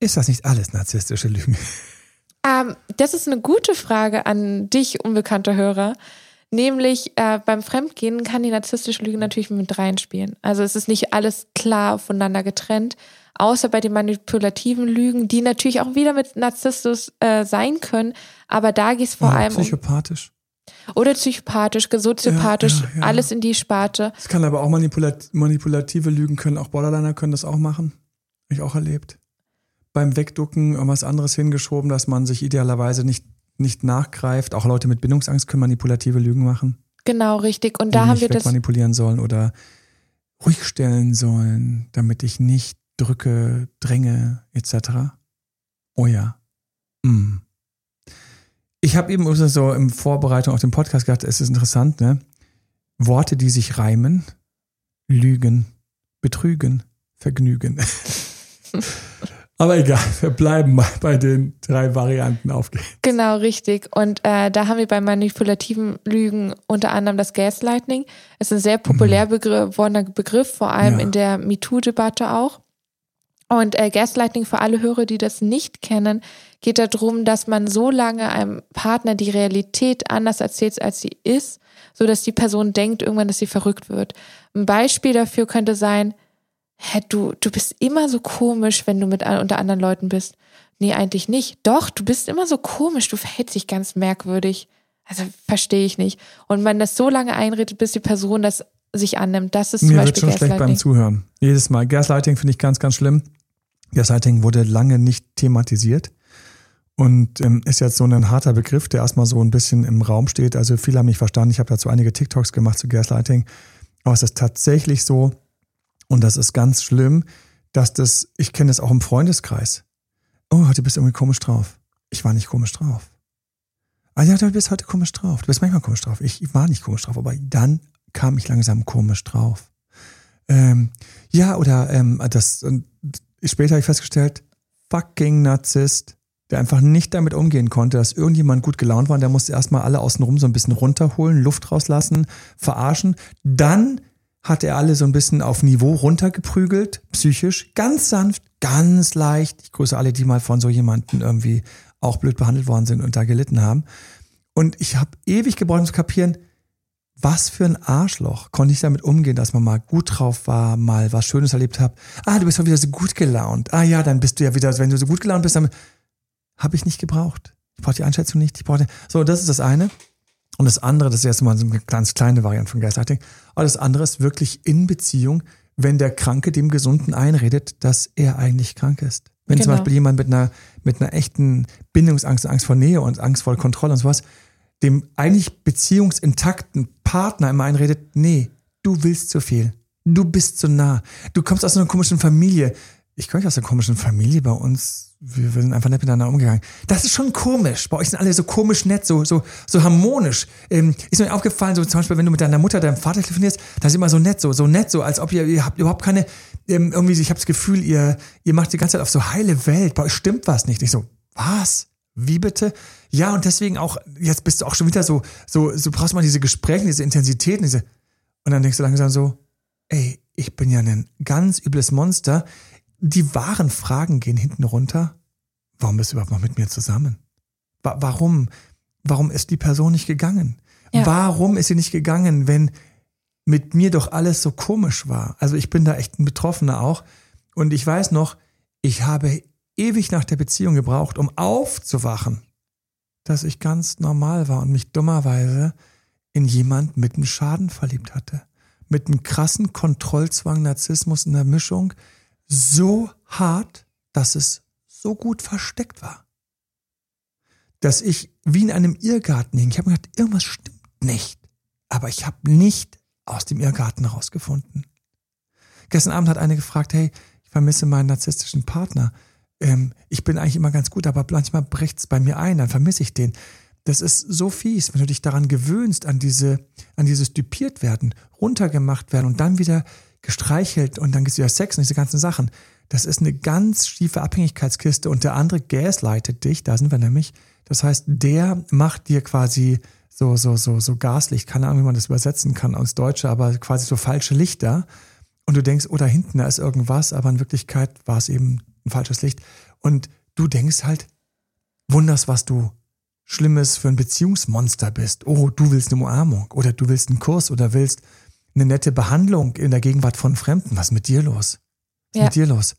S1: ist das nicht alles narzisstische Lügen?
S3: Ähm, das ist eine gute Frage an dich, unbekannter Hörer. Nämlich äh, beim Fremdgehen kann die narzisstische Lüge natürlich mit reinspielen. Also es ist nicht alles klar voneinander getrennt, außer bei den manipulativen Lügen, die natürlich auch wieder mit Narzissmus äh, sein können. Aber da geht es vor
S1: ja,
S3: allem
S1: psychopathisch.
S3: Oder psychopathisch, soziopathisch, ja, ja, ja. alles in die Sparte.
S1: Es kann aber auch manipulat manipulative Lügen können, auch Borderliner können das auch machen. Habe ich auch erlebt. Beim Wegducken irgendwas anderes hingeschoben, dass man sich idealerweise nicht, nicht nachgreift. Auch Leute mit Bindungsangst können manipulative Lügen machen.
S3: Genau, richtig. Und da haben wir das.
S1: manipulieren sollen oder ruhig stellen sollen, damit ich nicht drücke, dränge, etc. Oh ja. Mm. Ich habe eben so in Vorbereitung auf den Podcast gedacht, es ist interessant, ne? Worte, die sich reimen, lügen, betrügen, vergnügen. Aber egal, wir bleiben mal bei den drei Varianten aufgehen.
S3: Genau, richtig. Und äh, da haben wir bei manipulativen Lügen unter anderem das Gaslighting. Es ist ein sehr populär mhm. begrifferner Begriff, vor allem ja. in der MeToo-Debatte auch. Und äh, Gaslighting für alle Hörer, die das nicht kennen, geht darum, dass man so lange einem Partner die Realität anders erzählt, als sie ist, so dass die Person denkt irgendwann, dass sie verrückt wird. Ein Beispiel dafür könnte sein, hä, du, du bist immer so komisch, wenn du mit unter anderen Leuten bist. Nee, eigentlich nicht. Doch, du bist immer so komisch, du verhältst dich ganz merkwürdig. Also verstehe ich nicht. Und man das so lange einredet, bis die Person das sich annimmt. Das ist
S1: zum Mir Beispiel wird schon schlecht beim Zuhören. Jedes Mal. Gaslighting finde ich ganz, ganz schlimm. Gaslighting wurde lange nicht thematisiert und ähm, ist jetzt so ein harter Begriff, der erstmal so ein bisschen im Raum steht. Also viele haben nicht verstanden. Ich habe dazu einige TikToks gemacht zu Gaslighting. Aber es ist tatsächlich so, und das ist ganz schlimm, dass das, ich kenne das auch im Freundeskreis. Oh, heute bist du irgendwie komisch drauf. Ich war nicht komisch drauf. Ah ja, du bist heute komisch drauf. Du bist manchmal komisch drauf. Ich war nicht komisch drauf, aber dann kam ich langsam komisch drauf. Ähm, ja, oder ähm, das später habe ich festgestellt, fucking Narzisst, der einfach nicht damit umgehen konnte, dass irgendjemand gut gelaunt war und der musste erstmal alle außenrum so ein bisschen runterholen, Luft rauslassen, verarschen. Dann hat er alle so ein bisschen auf Niveau runtergeprügelt, psychisch, ganz sanft, ganz leicht. Ich grüße alle, die mal von so jemanden irgendwie auch blöd behandelt worden sind und da gelitten haben. Und ich habe ewig gebraucht, um zu kapieren, was für ein Arschloch konnte ich damit umgehen, dass man mal gut drauf war, mal was Schönes erlebt hat. Ah, du bist doch wieder so gut gelaunt. Ah ja, dann bist du ja wieder, wenn du so gut gelaunt bist, dann habe ich nicht gebraucht. Ich brauche die Einschätzung nicht. Ich brauchte. So, das ist das eine. Und das andere, das ist jetzt mal so eine ganz kleine Variante von Gaslighting. Aber das andere ist wirklich in Beziehung, wenn der Kranke dem Gesunden einredet, dass er eigentlich krank ist. Wenn genau. zum Beispiel jemand mit einer, mit einer echten Bindungsangst, Angst vor Nähe und Angst vor Kontrolle und sowas, dem eigentlich beziehungsintakten Partner immer einredet, nee, du willst zu viel. Du bist zu nah. Du kommst aus einer komischen Familie. Ich komme nicht aus einer komischen Familie bei uns. Wir, sind einfach nett miteinander umgegangen. Das ist schon komisch. Bei euch sind alle so komisch nett, so, so, so harmonisch. Ähm, ist mir aufgefallen, so zum Beispiel, wenn du mit deiner Mutter, deinem Vater telefonierst, dann ist immer so nett, so, so nett, so, als ob ihr, ihr habt überhaupt keine, ähm, irgendwie, ich habe das Gefühl, ihr, ihr macht die ganze Zeit auf so heile Welt. Bei euch stimmt was nicht. Ich so, was? Wie bitte? Ja, und deswegen auch, jetzt bist du auch schon wieder so, so, so brauchst mal diese Gespräche, diese Intensitäten, diese. Und dann denkst du langsam so, ey, ich bin ja ein ganz übles Monster. Die wahren Fragen gehen hinten runter. Warum bist du überhaupt noch mit mir zusammen? Wa warum? Warum ist die Person nicht gegangen? Ja. Warum ist sie nicht gegangen, wenn mit mir doch alles so komisch war? Also ich bin da echt ein Betroffener auch. Und ich weiß noch, ich habe ewig nach der Beziehung gebraucht, um aufzuwachen, dass ich ganz normal war und mich dummerweise in jemand mit einem Schaden verliebt hatte. Mit einem krassen Kontrollzwang, Narzissmus in der Mischung. So hart, dass es so gut versteckt war. Dass ich wie in einem Irrgarten hing. Ich habe mir gedacht, irgendwas stimmt nicht. Aber ich habe nicht aus dem Irrgarten rausgefunden. Gestern Abend hat eine gefragt, hey, ich vermisse meinen narzisstischen Partner ähm, ich bin eigentlich immer ganz gut, aber manchmal bricht es bei mir ein, dann vermisse ich den. Das ist so fies, wenn du dich daran gewöhnst, an diese, an dieses düpiert werden, runtergemacht werden und dann wieder gestreichelt und dann gibt es wieder Sex und diese ganzen Sachen. Das ist eine ganz schiefe Abhängigkeitskiste und der andere gaslightet dich, da sind wir nämlich. Das heißt, der macht dir quasi so, so, so, so Gaslicht, keine Ahnung, wie man das übersetzen kann aus Deutsche, aber quasi so falsche Lichter. Und du denkst, oh, da hinten, da ist irgendwas, aber in Wirklichkeit war es eben ein falsches Licht. Und du denkst halt, wunders, was du Schlimmes für ein Beziehungsmonster bist. Oh, du willst eine Umarmung oder du willst einen Kurs oder willst eine nette Behandlung in der Gegenwart von Fremden. Was ist mit dir los? Was ist ja. mit dir los?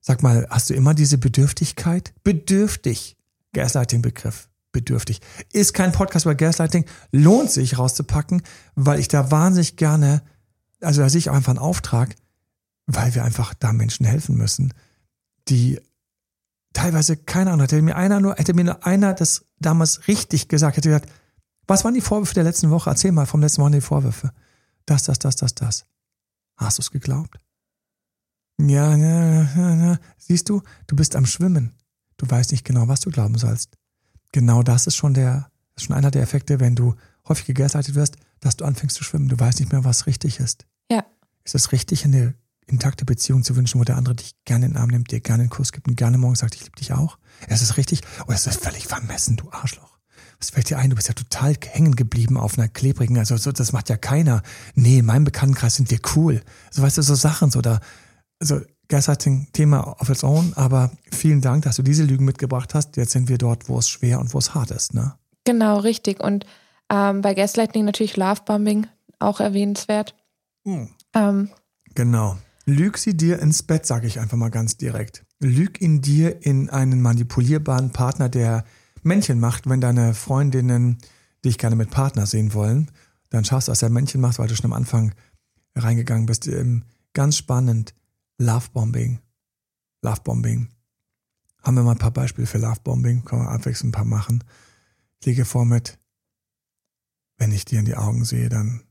S1: Sag mal, hast du immer diese Bedürftigkeit? Bedürftig. Gaslighting-Begriff. Bedürftig. Ist kein Podcast über Gaslighting. Lohnt sich rauszupacken, weil ich da wahnsinnig gerne, also da sehe ich einfach einen Auftrag, weil wir einfach da Menschen helfen müssen die teilweise keine Ahnung, hätte mir einer nur, hätte mir nur einer das damals richtig gesagt, hätte gesagt, was waren die Vorwürfe der letzten Woche? Erzähl mal vom letzten Woche die Vorwürfe. Das, das, das, das, das. Hast du es geglaubt? Ja, ja, ja, ja. Siehst du, du bist am Schwimmen. Du weißt nicht genau, was du glauben sollst. Genau das ist schon der, ist schon einer der Effekte, wenn du häufig gegaslightet wirst, dass du anfängst zu schwimmen. Du weißt nicht mehr, was richtig ist.
S3: Ja.
S1: Ist es richtig, eine intakte Beziehung zu wünschen, wo der andere dich gerne in den Arm nimmt, dir gerne einen Kuss gibt und gerne morgen sagt, ich liebe dich auch? Es ist richtig oder es ist völlig vermessen, du Arschloch. Was fällt dir ein? Du bist ja total hängen geblieben auf einer klebrigen, also so, das macht ja keiner. Nee, in meinem Bekanntenkreis sind wir cool. So weißt du, so Sachen, so da, also Gaslighting Thema of its own, aber vielen Dank, dass du diese Lügen mitgebracht hast. Jetzt sind wir dort, wo es schwer und wo es hart ist, ne?
S3: Genau, richtig. Und ähm, bei Gaslighting natürlich Lovebombing auch erwähnenswert.
S1: Hm.
S3: Ähm,
S1: Genau. Lüg sie dir ins Bett, sage ich einfach mal ganz direkt. Lüg in dir in einen manipulierbaren Partner, der Männchen macht, wenn deine Freundinnen dich gerne mit Partner sehen wollen. Dann schaust du, dass er Männchen macht, weil du schon am Anfang reingegangen bist. Ganz spannend. Lovebombing. Lovebombing. Haben wir mal ein paar Beispiele für Lovebombing? Können wir abwechselnd ein paar machen. Ich lege vor mit, wenn ich dir in die Augen sehe, dann,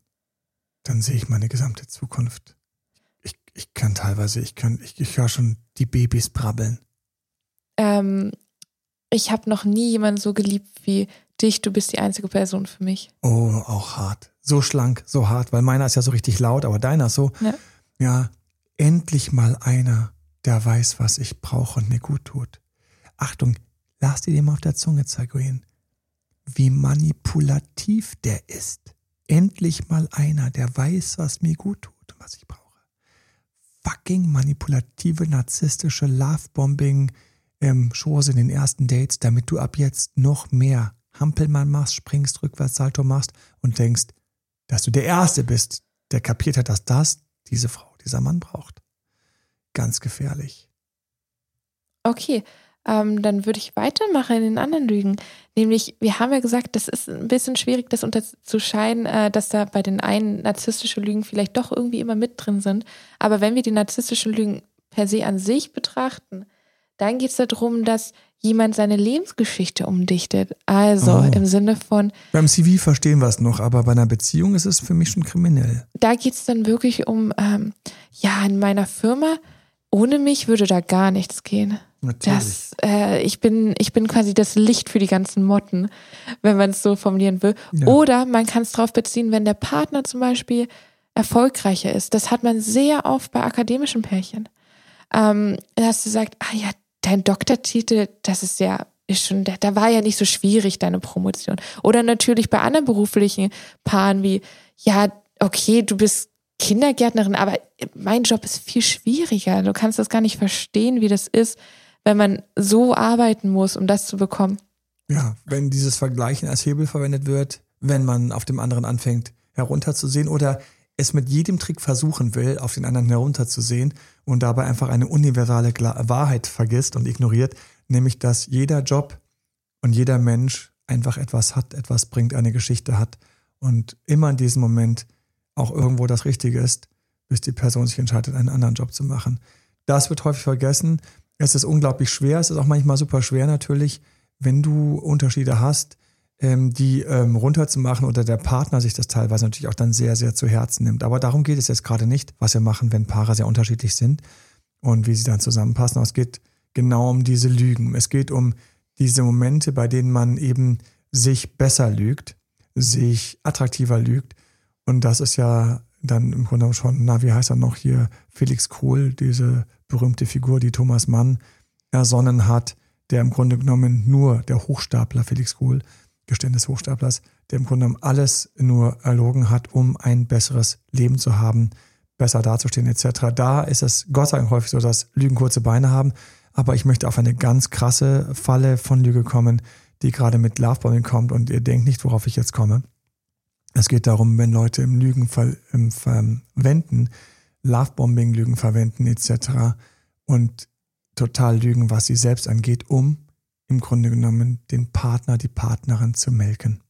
S1: dann sehe ich meine gesamte Zukunft. Ich, kann teilweise, ich kann, ich, ich höre schon die Babys brabbeln.
S3: ähm, ich habe noch nie jemanden so geliebt wie dich. Du bist die einzige Person für mich.
S1: Oh, auch hart. So schlank, so hart, weil meiner ist ja so richtig laut, aber deiner ist so,
S3: Ja.
S1: ja, endlich mal einer, der weiß, was ich brauche und mir gut tut. Achtung, lass dir den mal auf der Zunge zergehen, wie manipulativ der ist. Endlich mal einer, der weiß, was mir gut tut und was ich brauche. Fucking manipulative, narzisstische Lovebombing ähm, Shows in den ersten Dates, damit du ab jetzt noch mehr Hampelmann machst, springst, rückwärts, Salto machst und denkst, dass du der Erste bist, der kapiert hat, dass das diese Frau, dieser Mann braucht. Ganz gefährlich.
S3: Okay, ähm, dann würde ich weitermachen in den anderen Lügen. Nämlich, wir haben ja gesagt, das ist ein bisschen schwierig, das unterzuscheiden, äh, dass da bei den einen narzisstische Lügen vielleicht doch irgendwie immer mit drin sind. Aber wenn wir die narzisstischen Lügen per se an sich betrachten, dann geht es darum, dass jemand seine Lebensgeschichte umdichtet. Also
S1: Oh.
S3: im Sinne von,
S1: Beim CV verstehen wir es noch, aber bei einer Beziehung ist es für mich schon kriminell.
S3: da geht es dann wirklich um, ähm, ja, in meiner Firma, ohne mich würde da gar nichts gehen. Das, äh, ich bin, ich bin quasi das Licht für die ganzen Motten, wenn man es so formulieren will.
S1: Ja.
S3: Oder man kann es darauf beziehen, wenn der Partner zum Beispiel erfolgreicher ist. Das hat man sehr oft bei akademischen Pärchen. Ähm, dass du sagst, ah ja, dein Doktortitel, das ist ja, ist schon, da, da war ja nicht so schwierig, deine Promotion. Oder natürlich bei anderen beruflichen Paaren wie, ja, okay, du bist Kindergärtnerin, aber mein Job ist viel schwieriger. Du kannst das gar nicht verstehen, wie das ist, wenn man so arbeiten muss, um das zu bekommen.
S1: Ja, wenn dieses Vergleichen als Hebel verwendet wird, wenn man auf dem anderen anfängt herunterzusehen oder es mit jedem Trick versuchen will, auf den anderen herunterzusehen und dabei einfach eine universale Wahrheit vergisst und ignoriert, nämlich dass jeder Job und jeder Mensch einfach etwas hat, etwas bringt, eine Geschichte hat und immer in diesem Moment auch irgendwo das Richtige ist, bis die Person sich entscheidet, einen anderen Job zu machen. Das wird häufig vergessen. Es ist unglaublich schwer. Es ist auch manchmal super schwer natürlich, wenn du Unterschiede hast, ähm, die ähm, runterzumachen oder der Partner sich das teilweise natürlich auch dann sehr, sehr zu Herzen nimmt. Aber darum geht es jetzt gerade nicht, was wir machen, wenn Paare sehr unterschiedlich sind und wie sie dann zusammenpassen. Aber es geht genau um diese Lügen. Es geht um diese Momente, bei denen man eben sich besser lügt, sich attraktiver lügt. Und das ist ja dann im Grunde genommen schon, na, wie heißt er noch hier, Felix Kohl, diese berühmte Figur, die Thomas Mann ersonnen hat, der im Grunde genommen nur der Hochstapler Felix Kohl, Gestehen des Hochstaplers, der im Grunde genommen alles nur erlogen hat, um ein besseres Leben zu haben, besser dazustehen etc. Da ist es Gott sei Dank häufig so, dass Lügen kurze Beine haben, aber ich möchte auf eine ganz krasse Falle von Lüge kommen, die gerade mit Lovebombing kommt und ihr denkt nicht, worauf ich jetzt komme. Es geht darum, wenn Leute im Lügen verwenden, Lovebombing, Lügen verwenden etc. und total lügen, was sie selbst angeht, um im Grunde genommen den Partner, die Partnerin zu melken,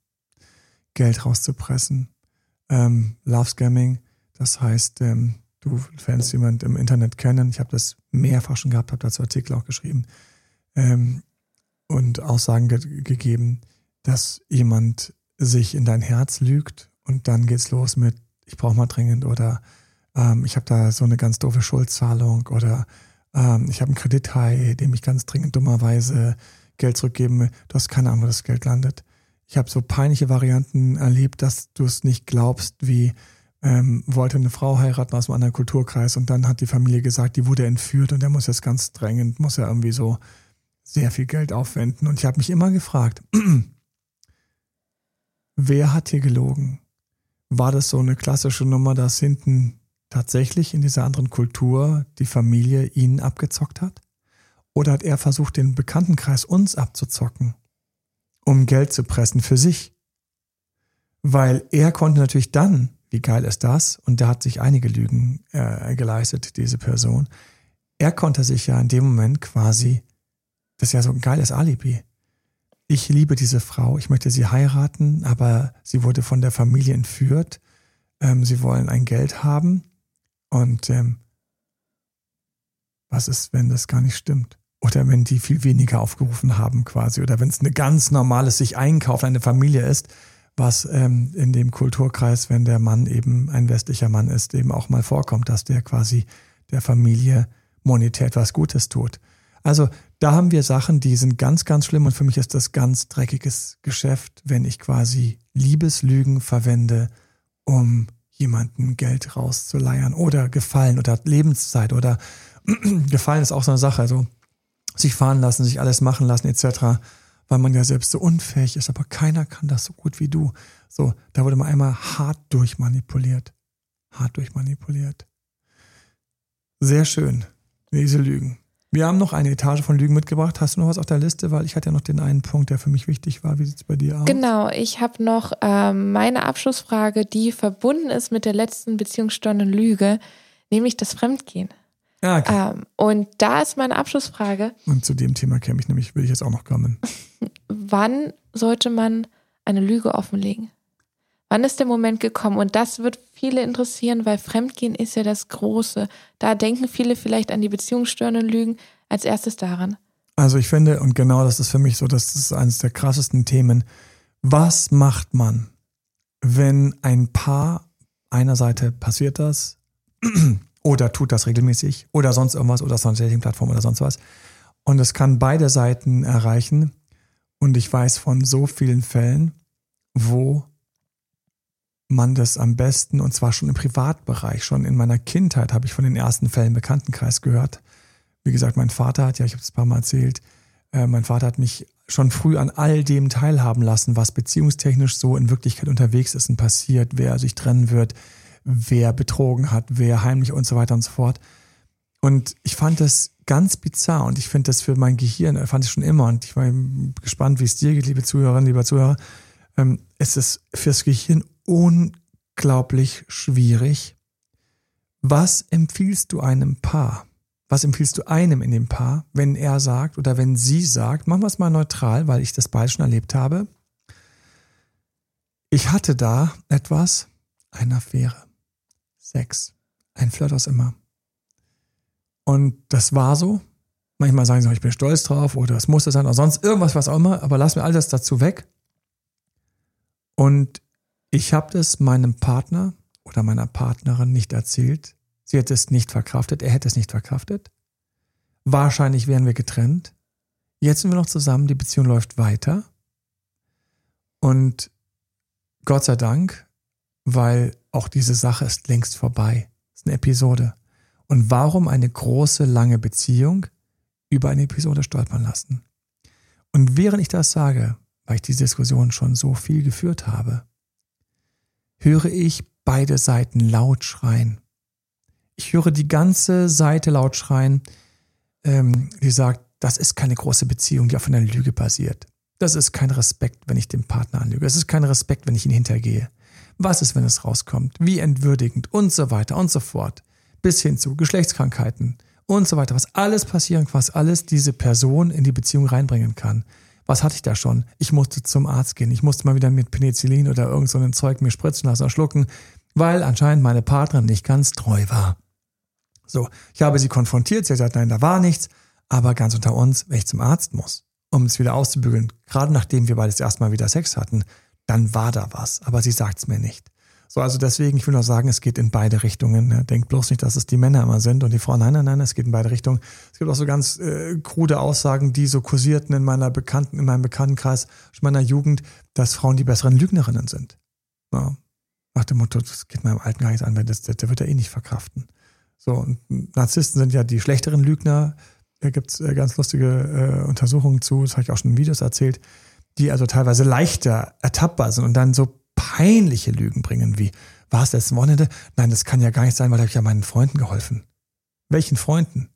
S1: Geld rauszupressen. Ähm, Love Scamming, das heißt, ähm, du lernst jemand im Internet kennen. Ich habe das mehrfach schon gehabt, habe dazu Artikel auch geschrieben ähm, und Aussagen ge gegeben, dass jemand sich in dein Herz lügt und dann geht's los mit, ich brauche mal dringend oder ähm, ich habe da so eine ganz doofe Schuldzahlung oder ähm, ich habe einen Kredithai, dem ich ganz dringend dummerweise Geld zurückgeben will. Du hast keine Ahnung, wo das Geld landet. Ich habe so peinliche Varianten erlebt, dass du es nicht glaubst, wie ähm, wollte eine Frau heiraten aus einem anderen Kulturkreis und dann hat die Familie gesagt, die wurde entführt und der muss jetzt ganz drängend, muss er irgendwie so sehr viel Geld aufwenden. Und ich habe mich immer gefragt, wer hat hier gelogen? War das so eine klassische Nummer, dass hinten tatsächlich in dieser anderen Kultur die Familie ihn abgezockt hat? Oder hat er versucht, den Bekanntenkreis uns abzuzocken, um Geld zu pressen für sich? Weil er konnte natürlich dann, wie geil ist das? Und der hat sich einige Lügen äh, geleistet, diese Person. Er konnte sich ja in dem Moment quasi, das ist ja so ein geiles Alibi. Ich liebe diese Frau, ich möchte sie heiraten, aber sie wurde von der Familie entführt. Ähm, sie wollen ein Geld haben. Und ähm, was ist, wenn das gar nicht stimmt? Oder wenn die viel weniger aufgerufen haben quasi. Oder wenn es eine ganz normales sich einkaufen, eine Familie ist, was ähm, in dem Kulturkreis, wenn der Mann eben ein westlicher Mann ist, eben auch mal vorkommt, dass der quasi der Familie monetär etwas Gutes tut. Also da haben wir Sachen, die sind ganz, ganz schlimm und für mich ist das ganz dreckiges Geschäft, wenn ich quasi Liebeslügen verwende, um jemanden Geld rauszuleiern oder Gefallen oder Lebenszeit oder Gefallen ist auch so eine Sache, also sich fahren lassen, sich alles machen lassen etc., weil man ja selbst so unfähig ist, aber keiner kann das so gut wie du. So, da wurde man einmal hart durchmanipuliert. Hart durchmanipuliert. Sehr schön, diese Lügen. Wir haben noch eine Etage von Lügen mitgebracht. Hast du noch was auf der Liste? Weil ich hatte ja noch den einen Punkt, der für mich wichtig war. Wie sieht es bei dir aus?
S3: Genau, ich habe noch ähm, meine Abschlussfrage, die verbunden ist mit der letzten beziehungsstörenden Lüge, nämlich das Fremdgehen.
S1: Ja, okay.
S3: Ähm, und da ist meine Abschlussfrage.
S1: Und zu dem Thema käme ich nämlich, will ich jetzt auch noch kommen.
S3: Wann sollte man eine Lüge offenlegen? Wann ist der Moment gekommen? Und das wird viele interessieren, weil Fremdgehen ist ja das Große. Da denken viele vielleicht an die beziehungsstörenden Lügen als erstes daran.
S1: Also ich finde, und genau das ist für mich so, das ist eines der krassesten Themen. Was macht man, wenn ein Paar einer Seite passiert das oder tut das regelmäßig oder sonst irgendwas oder sonst Dating-Plattform oder sonst was und es kann beide Seiten erreichen und ich weiß von so vielen Fällen, wo man das am besten, und zwar schon im Privatbereich, schon in meiner Kindheit habe ich von den ersten Fällen im Bekanntenkreis gehört. Wie gesagt, mein Vater hat, ja, ich habe es ein paar Mal erzählt, äh, mein Vater hat mich schon früh an all dem teilhaben lassen, was beziehungstechnisch so in Wirklichkeit unterwegs ist und passiert, wer sich trennen wird, wer betrogen hat, wer heimlich und so weiter und so fort. Und ich fand das ganz bizarr und ich finde das für mein Gehirn, fand ich schon immer und ich war gespannt, wie es dir geht, liebe Zuhörerinnen, lieber Zuhörer. Ähm, es ist fürs Gehirn unglaublich schwierig. Was empfiehlst du einem Paar? Was empfiehlst du einem in dem Paar, wenn er sagt oder wenn sie sagt, machen wir es mal neutral, weil ich das bald schon erlebt habe. Ich hatte da etwas, eine Affäre, Sex, ein Flirt aus immer. Und das war so. Manchmal sagen sie, ich bin stolz drauf oder es muss das sein oder sonst irgendwas, was auch immer, aber lass mir alles dazu weg. Und ich habe das meinem Partner oder meiner Partnerin nicht erzählt. Sie hätte es nicht verkraftet, er hätte es nicht verkraftet. Wahrscheinlich wären wir getrennt. Jetzt sind wir noch zusammen, die Beziehung läuft weiter. Und Gott sei Dank, weil auch diese Sache ist längst vorbei. Es ist eine Episode. Und warum eine große, lange Beziehung über eine Episode stolpern lassen? Und während ich das sage, weil ich diese Diskussion schon so viel geführt habe, höre ich beide Seiten laut schreien. Ich höre die ganze Seite laut schreien, ähm, die sagt, das ist keine große Beziehung, die auf einer Lüge basiert. Das ist kein Respekt, wenn ich den Partner anlüge. Es ist kein Respekt, wenn ich ihn hintergehe. Was ist, wenn es rauskommt? Wie entwürdigend und so weiter und so fort. Bis hin zu Geschlechtskrankheiten und so weiter. Was alles passieren was alles diese Person in die Beziehung reinbringen kann. Was hatte ich da schon? Ich musste zum Arzt gehen. Ich musste mal wieder mit Penicillin oder irgend so ein Zeug mir spritzen lassen schlucken, weil anscheinend meine Partnerin nicht ganz treu war. So, ich habe sie konfrontiert. Sie hat gesagt, nein, da war nichts. Aber ganz unter uns, wenn ich zum Arzt muss, um es wieder auszubügeln, gerade nachdem wir beides erstmal wieder Sex hatten, dann war da was. Aber sie sagt es mir nicht. So, also deswegen, ich will nur sagen, es geht in beide Richtungen. Ne? Denkt bloß nicht, dass es die Männer immer sind und die Frauen. Nein, nein, nein, es geht in beide Richtungen. Es gibt auch so ganz äh, krude Aussagen, die so kursierten in meiner Bekannten, in meinem Bekanntenkreis, in meiner Jugend, dass Frauen die besseren Lügnerinnen sind. Ja. Nach dem Motto, das geht meinem Alten gar nichts an, weil das, der wird ja eh nicht verkraften. So, und Narzissten sind ja die schlechteren Lügner. Da gibt's äh, ganz lustige äh, Untersuchungen zu, das habe ich auch schon in Videos erzählt, die also teilweise leichter ertappbar sind und dann so peinliche Lügen bringen, wie War es letzten Wochenende? Nein, das kann ja gar nicht sein, weil ich ja meinen Freunden geholfen. Welchen Freunden?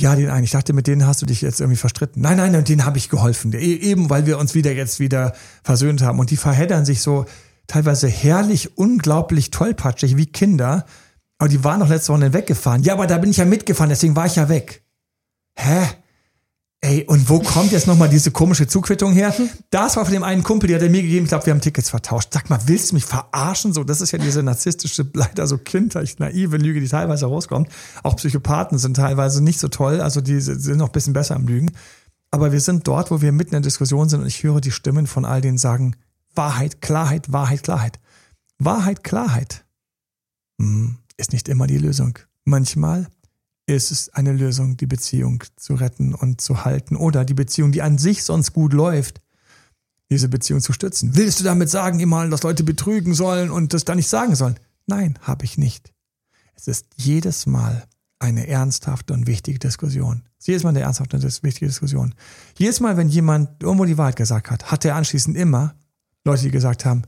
S1: Ja, den einen. Ich dachte, mit denen hast du dich jetzt irgendwie verstritten. Nein, nein, und denen habe ich geholfen. E, eben, weil wir uns wieder jetzt wieder versöhnt haben. Und die verheddern sich so teilweise herrlich, unglaublich tollpatschig wie Kinder. Aber die waren doch letzte Woche weggefahren. Ja, aber da bin ich ja mitgefahren, deswegen war ich ja weg. Hä? Ey, und wo kommt jetzt nochmal diese komische Zuquittung her? Das war von dem einen Kumpel, der hat mir gegeben, ich glaube, wir haben Tickets vertauscht. Sag mal, willst du mich verarschen? So, das ist ja diese narzisstische, leider so kindlich naive Lüge, die teilweise rauskommt. Auch Psychopathen sind teilweise nicht so toll, also die sind noch ein bisschen besser am Lügen. Aber wir sind dort, wo wir mitten in der Diskussion sind und ich höre die Stimmen von all denen sagen, Wahrheit, Klarheit, Wahrheit, Klarheit. Wahrheit, Klarheit hm, ist nicht immer die Lösung. Manchmal ist es eine Lösung, die Beziehung zu retten und zu halten oder die Beziehung, die an sich sonst gut läuft, diese Beziehung zu stützen. Willst du damit sagen, immer, dass Leute betrügen sollen und das da nicht sagen sollen? Nein, habe ich nicht. Es ist jedes Mal eine ernsthafte und wichtige Diskussion. Jedes Mal eine ernsthafte und wichtige Diskussion. Jedes Mal, wenn jemand irgendwo die Wahrheit gesagt hat, hat er anschließend immer Leute, die gesagt haben,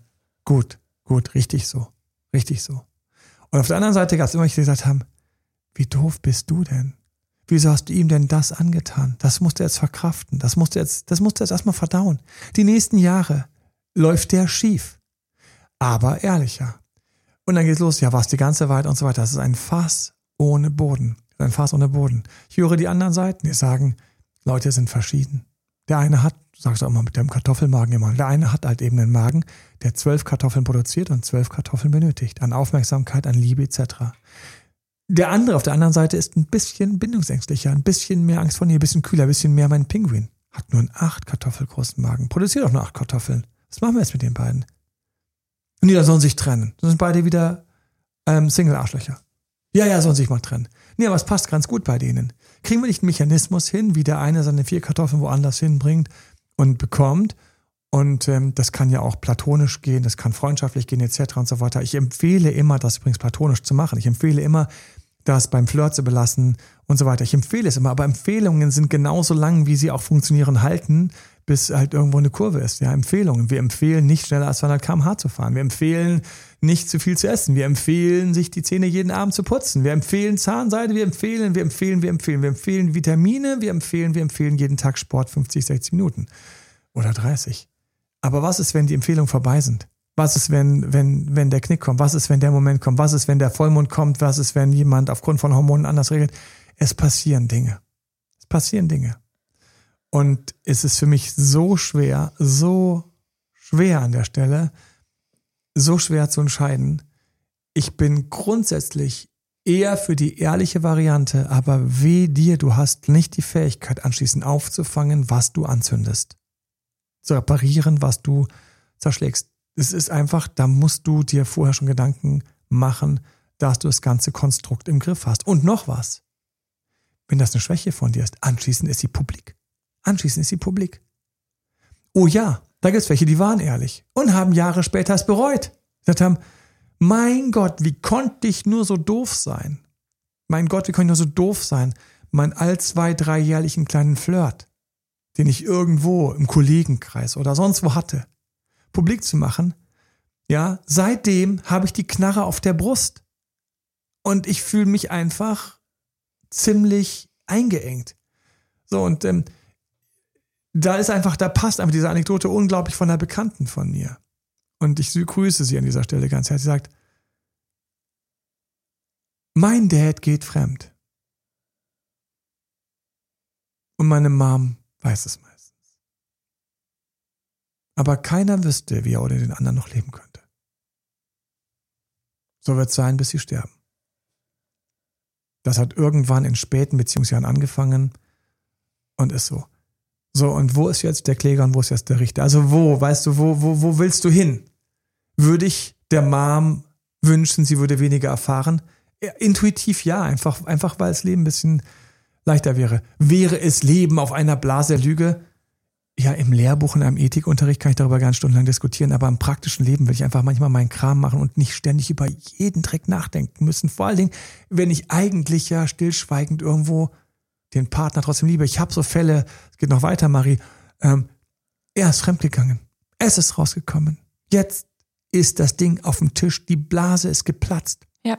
S1: gut, gut, richtig so, richtig so. Und auf der anderen Seite gab es immer die gesagt haben, wie doof bist du denn? Wieso hast du ihm denn das angetan? Das musst du jetzt verkraften. Das musst du jetzt, das musst du jetzt erstmal verdauen. Die nächsten Jahre läuft der schief. Aber ehrlicher. Und dann geht's los. Ja, was die ganze Wahrheit und so weiter. Das ist ein Fass ohne Boden. Ein Fass ohne Boden. Ich höre die anderen Seiten, die sagen, Leute sind verschieden. Der eine hat, sagst du auch mal mit dem Kartoffelmagen immer, der eine hat halt eben einen Magen, der zwölf Kartoffeln produziert und zwölf Kartoffeln benötigt. An Aufmerksamkeit, an Liebe etc. Der andere auf der anderen Seite ist ein bisschen bindungsängstlicher, ein bisschen mehr Angst vor dir, ein bisschen kühler, ein bisschen mehr mein Pinguin. Hat nur einen acht Kartoffel großen Magen, produziert auch nur acht Kartoffeln. Was machen wir jetzt mit den beiden? Und die da sollen sich trennen. Das sind beide wieder ähm, Single-Arschlöcher. Ja, ja, sollen sich mal trennen. Nee, aber es passt ganz gut bei denen. Kriegen wir nicht einen Mechanismus hin, wie der eine seine vier Kartoffeln woanders hinbringt und bekommt und ähm, das kann ja auch platonisch gehen, das kann freundschaftlich gehen, etc. und so weiter. Ich empfehle immer, das übrigens platonisch zu machen. Ich empfehle immer, das beim Flirt zu belassen und so weiter. Ich empfehle es immer, aber Empfehlungen sind genauso lang, wie sie auch funktionieren halten, bis halt irgendwo eine Kurve ist. Ja, Empfehlungen. Wir empfehlen nicht schneller als 200 km/h zu fahren. Wir empfehlen nicht zu viel zu essen. Wir empfehlen, sich die Zähne jeden Abend zu putzen. Wir empfehlen Zahnseide. Wir empfehlen, wir empfehlen, wir empfehlen. Wir empfehlen Vitamine. Wir empfehlen, wir empfehlen jeden Tag Sport 50, 60 Minuten oder 30. Aber was ist, wenn die Empfehlungen vorbei sind? Was ist, wenn, wenn, wenn der Knick kommt? Was ist, wenn der Moment kommt? Was ist, wenn der Vollmond kommt? Was ist, wenn jemand aufgrund von Hormonen anders regelt? Es passieren Dinge. Es passieren Dinge. Und es ist für mich so schwer, so schwer an der Stelle, so schwer zu entscheiden. Ich bin grundsätzlich eher für die ehrliche Variante, aber weh dir, du hast nicht die Fähigkeit, anschließend aufzufangen, was du anzündest zu reparieren, was du zerschlägst. Es ist einfach, da musst du dir vorher schon Gedanken machen, dass du das ganze Konstrukt im Griff hast. Und noch was. Wenn das eine Schwäche von dir ist, anschließend ist sie publik. Anschließend ist sie publik. Oh ja, da gibt es welche, die waren ehrlich und haben Jahre später es bereut. Gesagt haben, mein Gott, wie konnte ich nur so doof sein? Mein Gott, wie konnte ich nur so doof sein? Mein all zwei, dreijährlichen kleinen Flirt den ich irgendwo im Kollegenkreis oder sonst wo hatte, publik zu machen, ja, seitdem habe ich die Knarre auf der Brust. Und ich fühle mich einfach ziemlich eingeengt. So, und ähm, da ist einfach, da passt einfach diese Anekdote unglaublich von einer Bekannten von mir. Und ich grüße sie an dieser Stelle ganz herzlich. Sie sagt, mein Dad geht fremd. Und meine Mom weiß es meistens. Aber keiner wüsste, wie er ohne den anderen noch leben könnte. So wird es sein, bis sie sterben. Das hat irgendwann in späten Beziehungsjahren angefangen und ist so. So, und wo ist jetzt der Kläger und wo ist jetzt der Richter? Also wo, weißt du, wo, wo, wo willst du hin? Würde ich der Mom wünschen, sie würde weniger erfahren? Intuitiv ja, einfach, einfach weil das Leben ein bisschen leichter wäre. Wäre es Leben auf einer Blase Lüge? Ja, im Lehrbuch in einem Ethikunterricht kann ich darüber ganz stundenlang diskutieren, aber im praktischen Leben will ich einfach manchmal meinen Kram machen und nicht ständig über jeden Dreck nachdenken müssen. Vor allen Dingen, wenn ich eigentlich ja stillschweigend irgendwo den Partner trotzdem liebe. Ich habe so Fälle, es geht noch weiter, Marie. Ähm, er ist fremdgegangen. Es ist rausgekommen. Jetzt ist das Ding auf dem Tisch, die Blase ist geplatzt.
S3: Ja.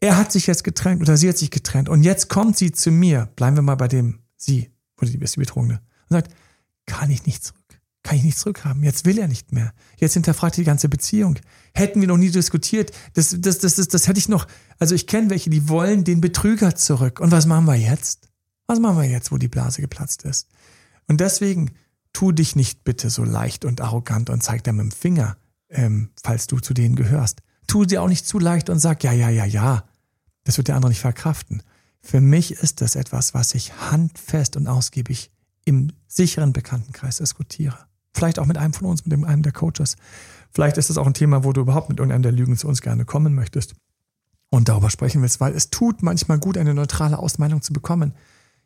S1: Er hat sich jetzt getrennt oder sie hat sich getrennt und jetzt kommt sie zu mir, bleiben wir mal bei dem sie, oder die ist die Betrogene, und sagt, kann ich nicht zurück, kann ich nicht zurückhaben, jetzt will er nicht mehr, jetzt hinterfragt die ganze Beziehung, hätten wir noch nie diskutiert, das, das, das, das, das hätte ich noch, also ich kenne welche, die wollen den Betrüger zurück und was machen wir jetzt? Was machen wir jetzt, wo die Blase geplatzt ist? Und deswegen tu dich nicht bitte so leicht und arrogant und zeig dir mit dem Finger, ähm, falls du zu denen gehörst. Tu dir auch nicht zu leicht und sag, ja, ja, ja, ja. Das wird der andere nicht verkraften. Für mich ist das etwas, was ich handfest und ausgiebig im sicheren Bekanntenkreis diskutiere. Vielleicht auch mit einem von uns, mit einem der Coaches. Vielleicht ist das auch ein Thema, wo du überhaupt mit irgendeinem der Lügen zu uns gerne kommen möchtest und darüber sprechen willst, weil es tut manchmal gut, eine neutrale Ausmeinung zu bekommen.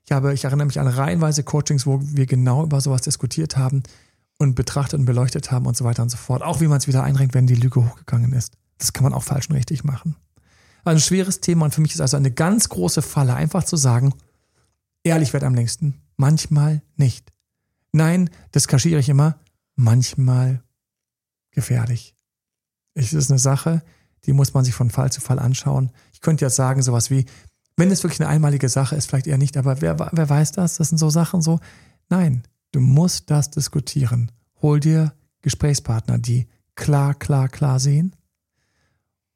S1: Ich habe, ich erinnere mich an reihenweise Coachings, wo wir genau über sowas diskutiert haben und betrachtet und beleuchtet haben und so weiter und so fort. Auch wie man es wieder einrenkt, wenn die Lüge hochgegangen ist. Das kann man auch falsch und richtig machen. Also ein schweres Thema und für mich ist also eine ganz große Falle, einfach zu sagen, ehrlich wird am längsten, manchmal nicht. Nein, das kaschiere ich immer, manchmal gefährlich. Es ist eine Sache, die muss man sich von Fall zu Fall anschauen. Ich könnte jetzt sagen, sowas wie, wenn es wirklich eine einmalige Sache ist, vielleicht eher nicht, aber wer, wer weiß das? Das sind so Sachen so. Nein, Du musst das diskutieren. Hol dir Gesprächspartner, die klar, klar, klar sehen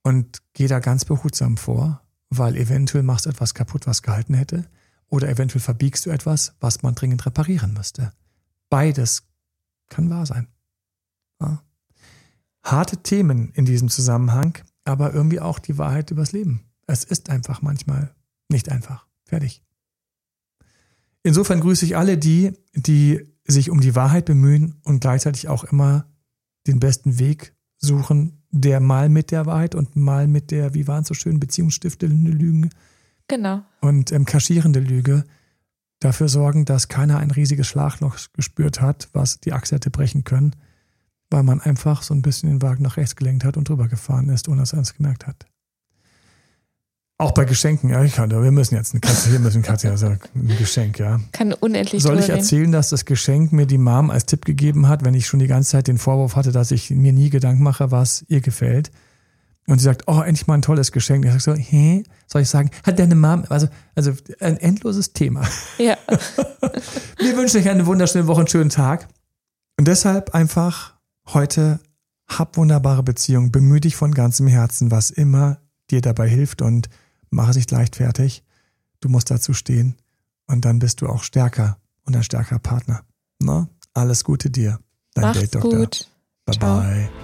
S1: und geh da ganz behutsam vor, weil eventuell machst du etwas kaputt, was gehalten hätte, oder eventuell verbiegst du etwas, was man dringend reparieren müsste. Beides kann wahr sein. Ja. Harte Themen in diesem Zusammenhang, aber irgendwie auch die Wahrheit übers Leben. Es ist einfach manchmal nicht einfach. Fertig. Insofern grüße ich alle die, die sich um die Wahrheit bemühen und gleichzeitig auch immer den besten Weg suchen, der mal mit der Wahrheit und mal mit der, wie waren es so schön, beziehungsstiftende Lüge.
S3: Genau.
S1: Und ähm, kaschierende Lüge dafür sorgen, dass keiner ein riesiges Schlagloch gespürt hat, was die Achse hätte brechen können, weil man einfach so ein bisschen den Wagen nach rechts gelenkt hat und drüber gefahren ist, ohne dass er es gemerkt hat. Auch bei Geschenken, ja, ich kann, wir müssen jetzt eine Katze, hier müssen Katze, also ein Geschenk, ja.
S3: Kann unendlich
S1: Soll ich erzählen, dass das Geschenk mir die Mom als Tipp gegeben hat, wenn ich schon die ganze Zeit den Vorwurf hatte, dass ich mir nie Gedanken mache, was ihr gefällt? Und sie sagt, oh, endlich mal ein tolles Geschenk. Ich sage so, hä? Soll ich sagen, hat deine Mom, also, also ein endloses Thema.
S3: Ja.
S1: wir wünschen euch eine wunderschöne Woche, einen schönen Tag. Und deshalb einfach heute hab wunderbare Beziehung, bemühe dich von ganzem Herzen, was immer dir dabei hilft und Mach es nicht leichtfertig. Du musst dazu stehen und dann bist du auch stärker und ein stärker Partner. Na? Alles Gute dir.
S3: Dein Date Doktor. gut.
S1: Bye Ciao. bye.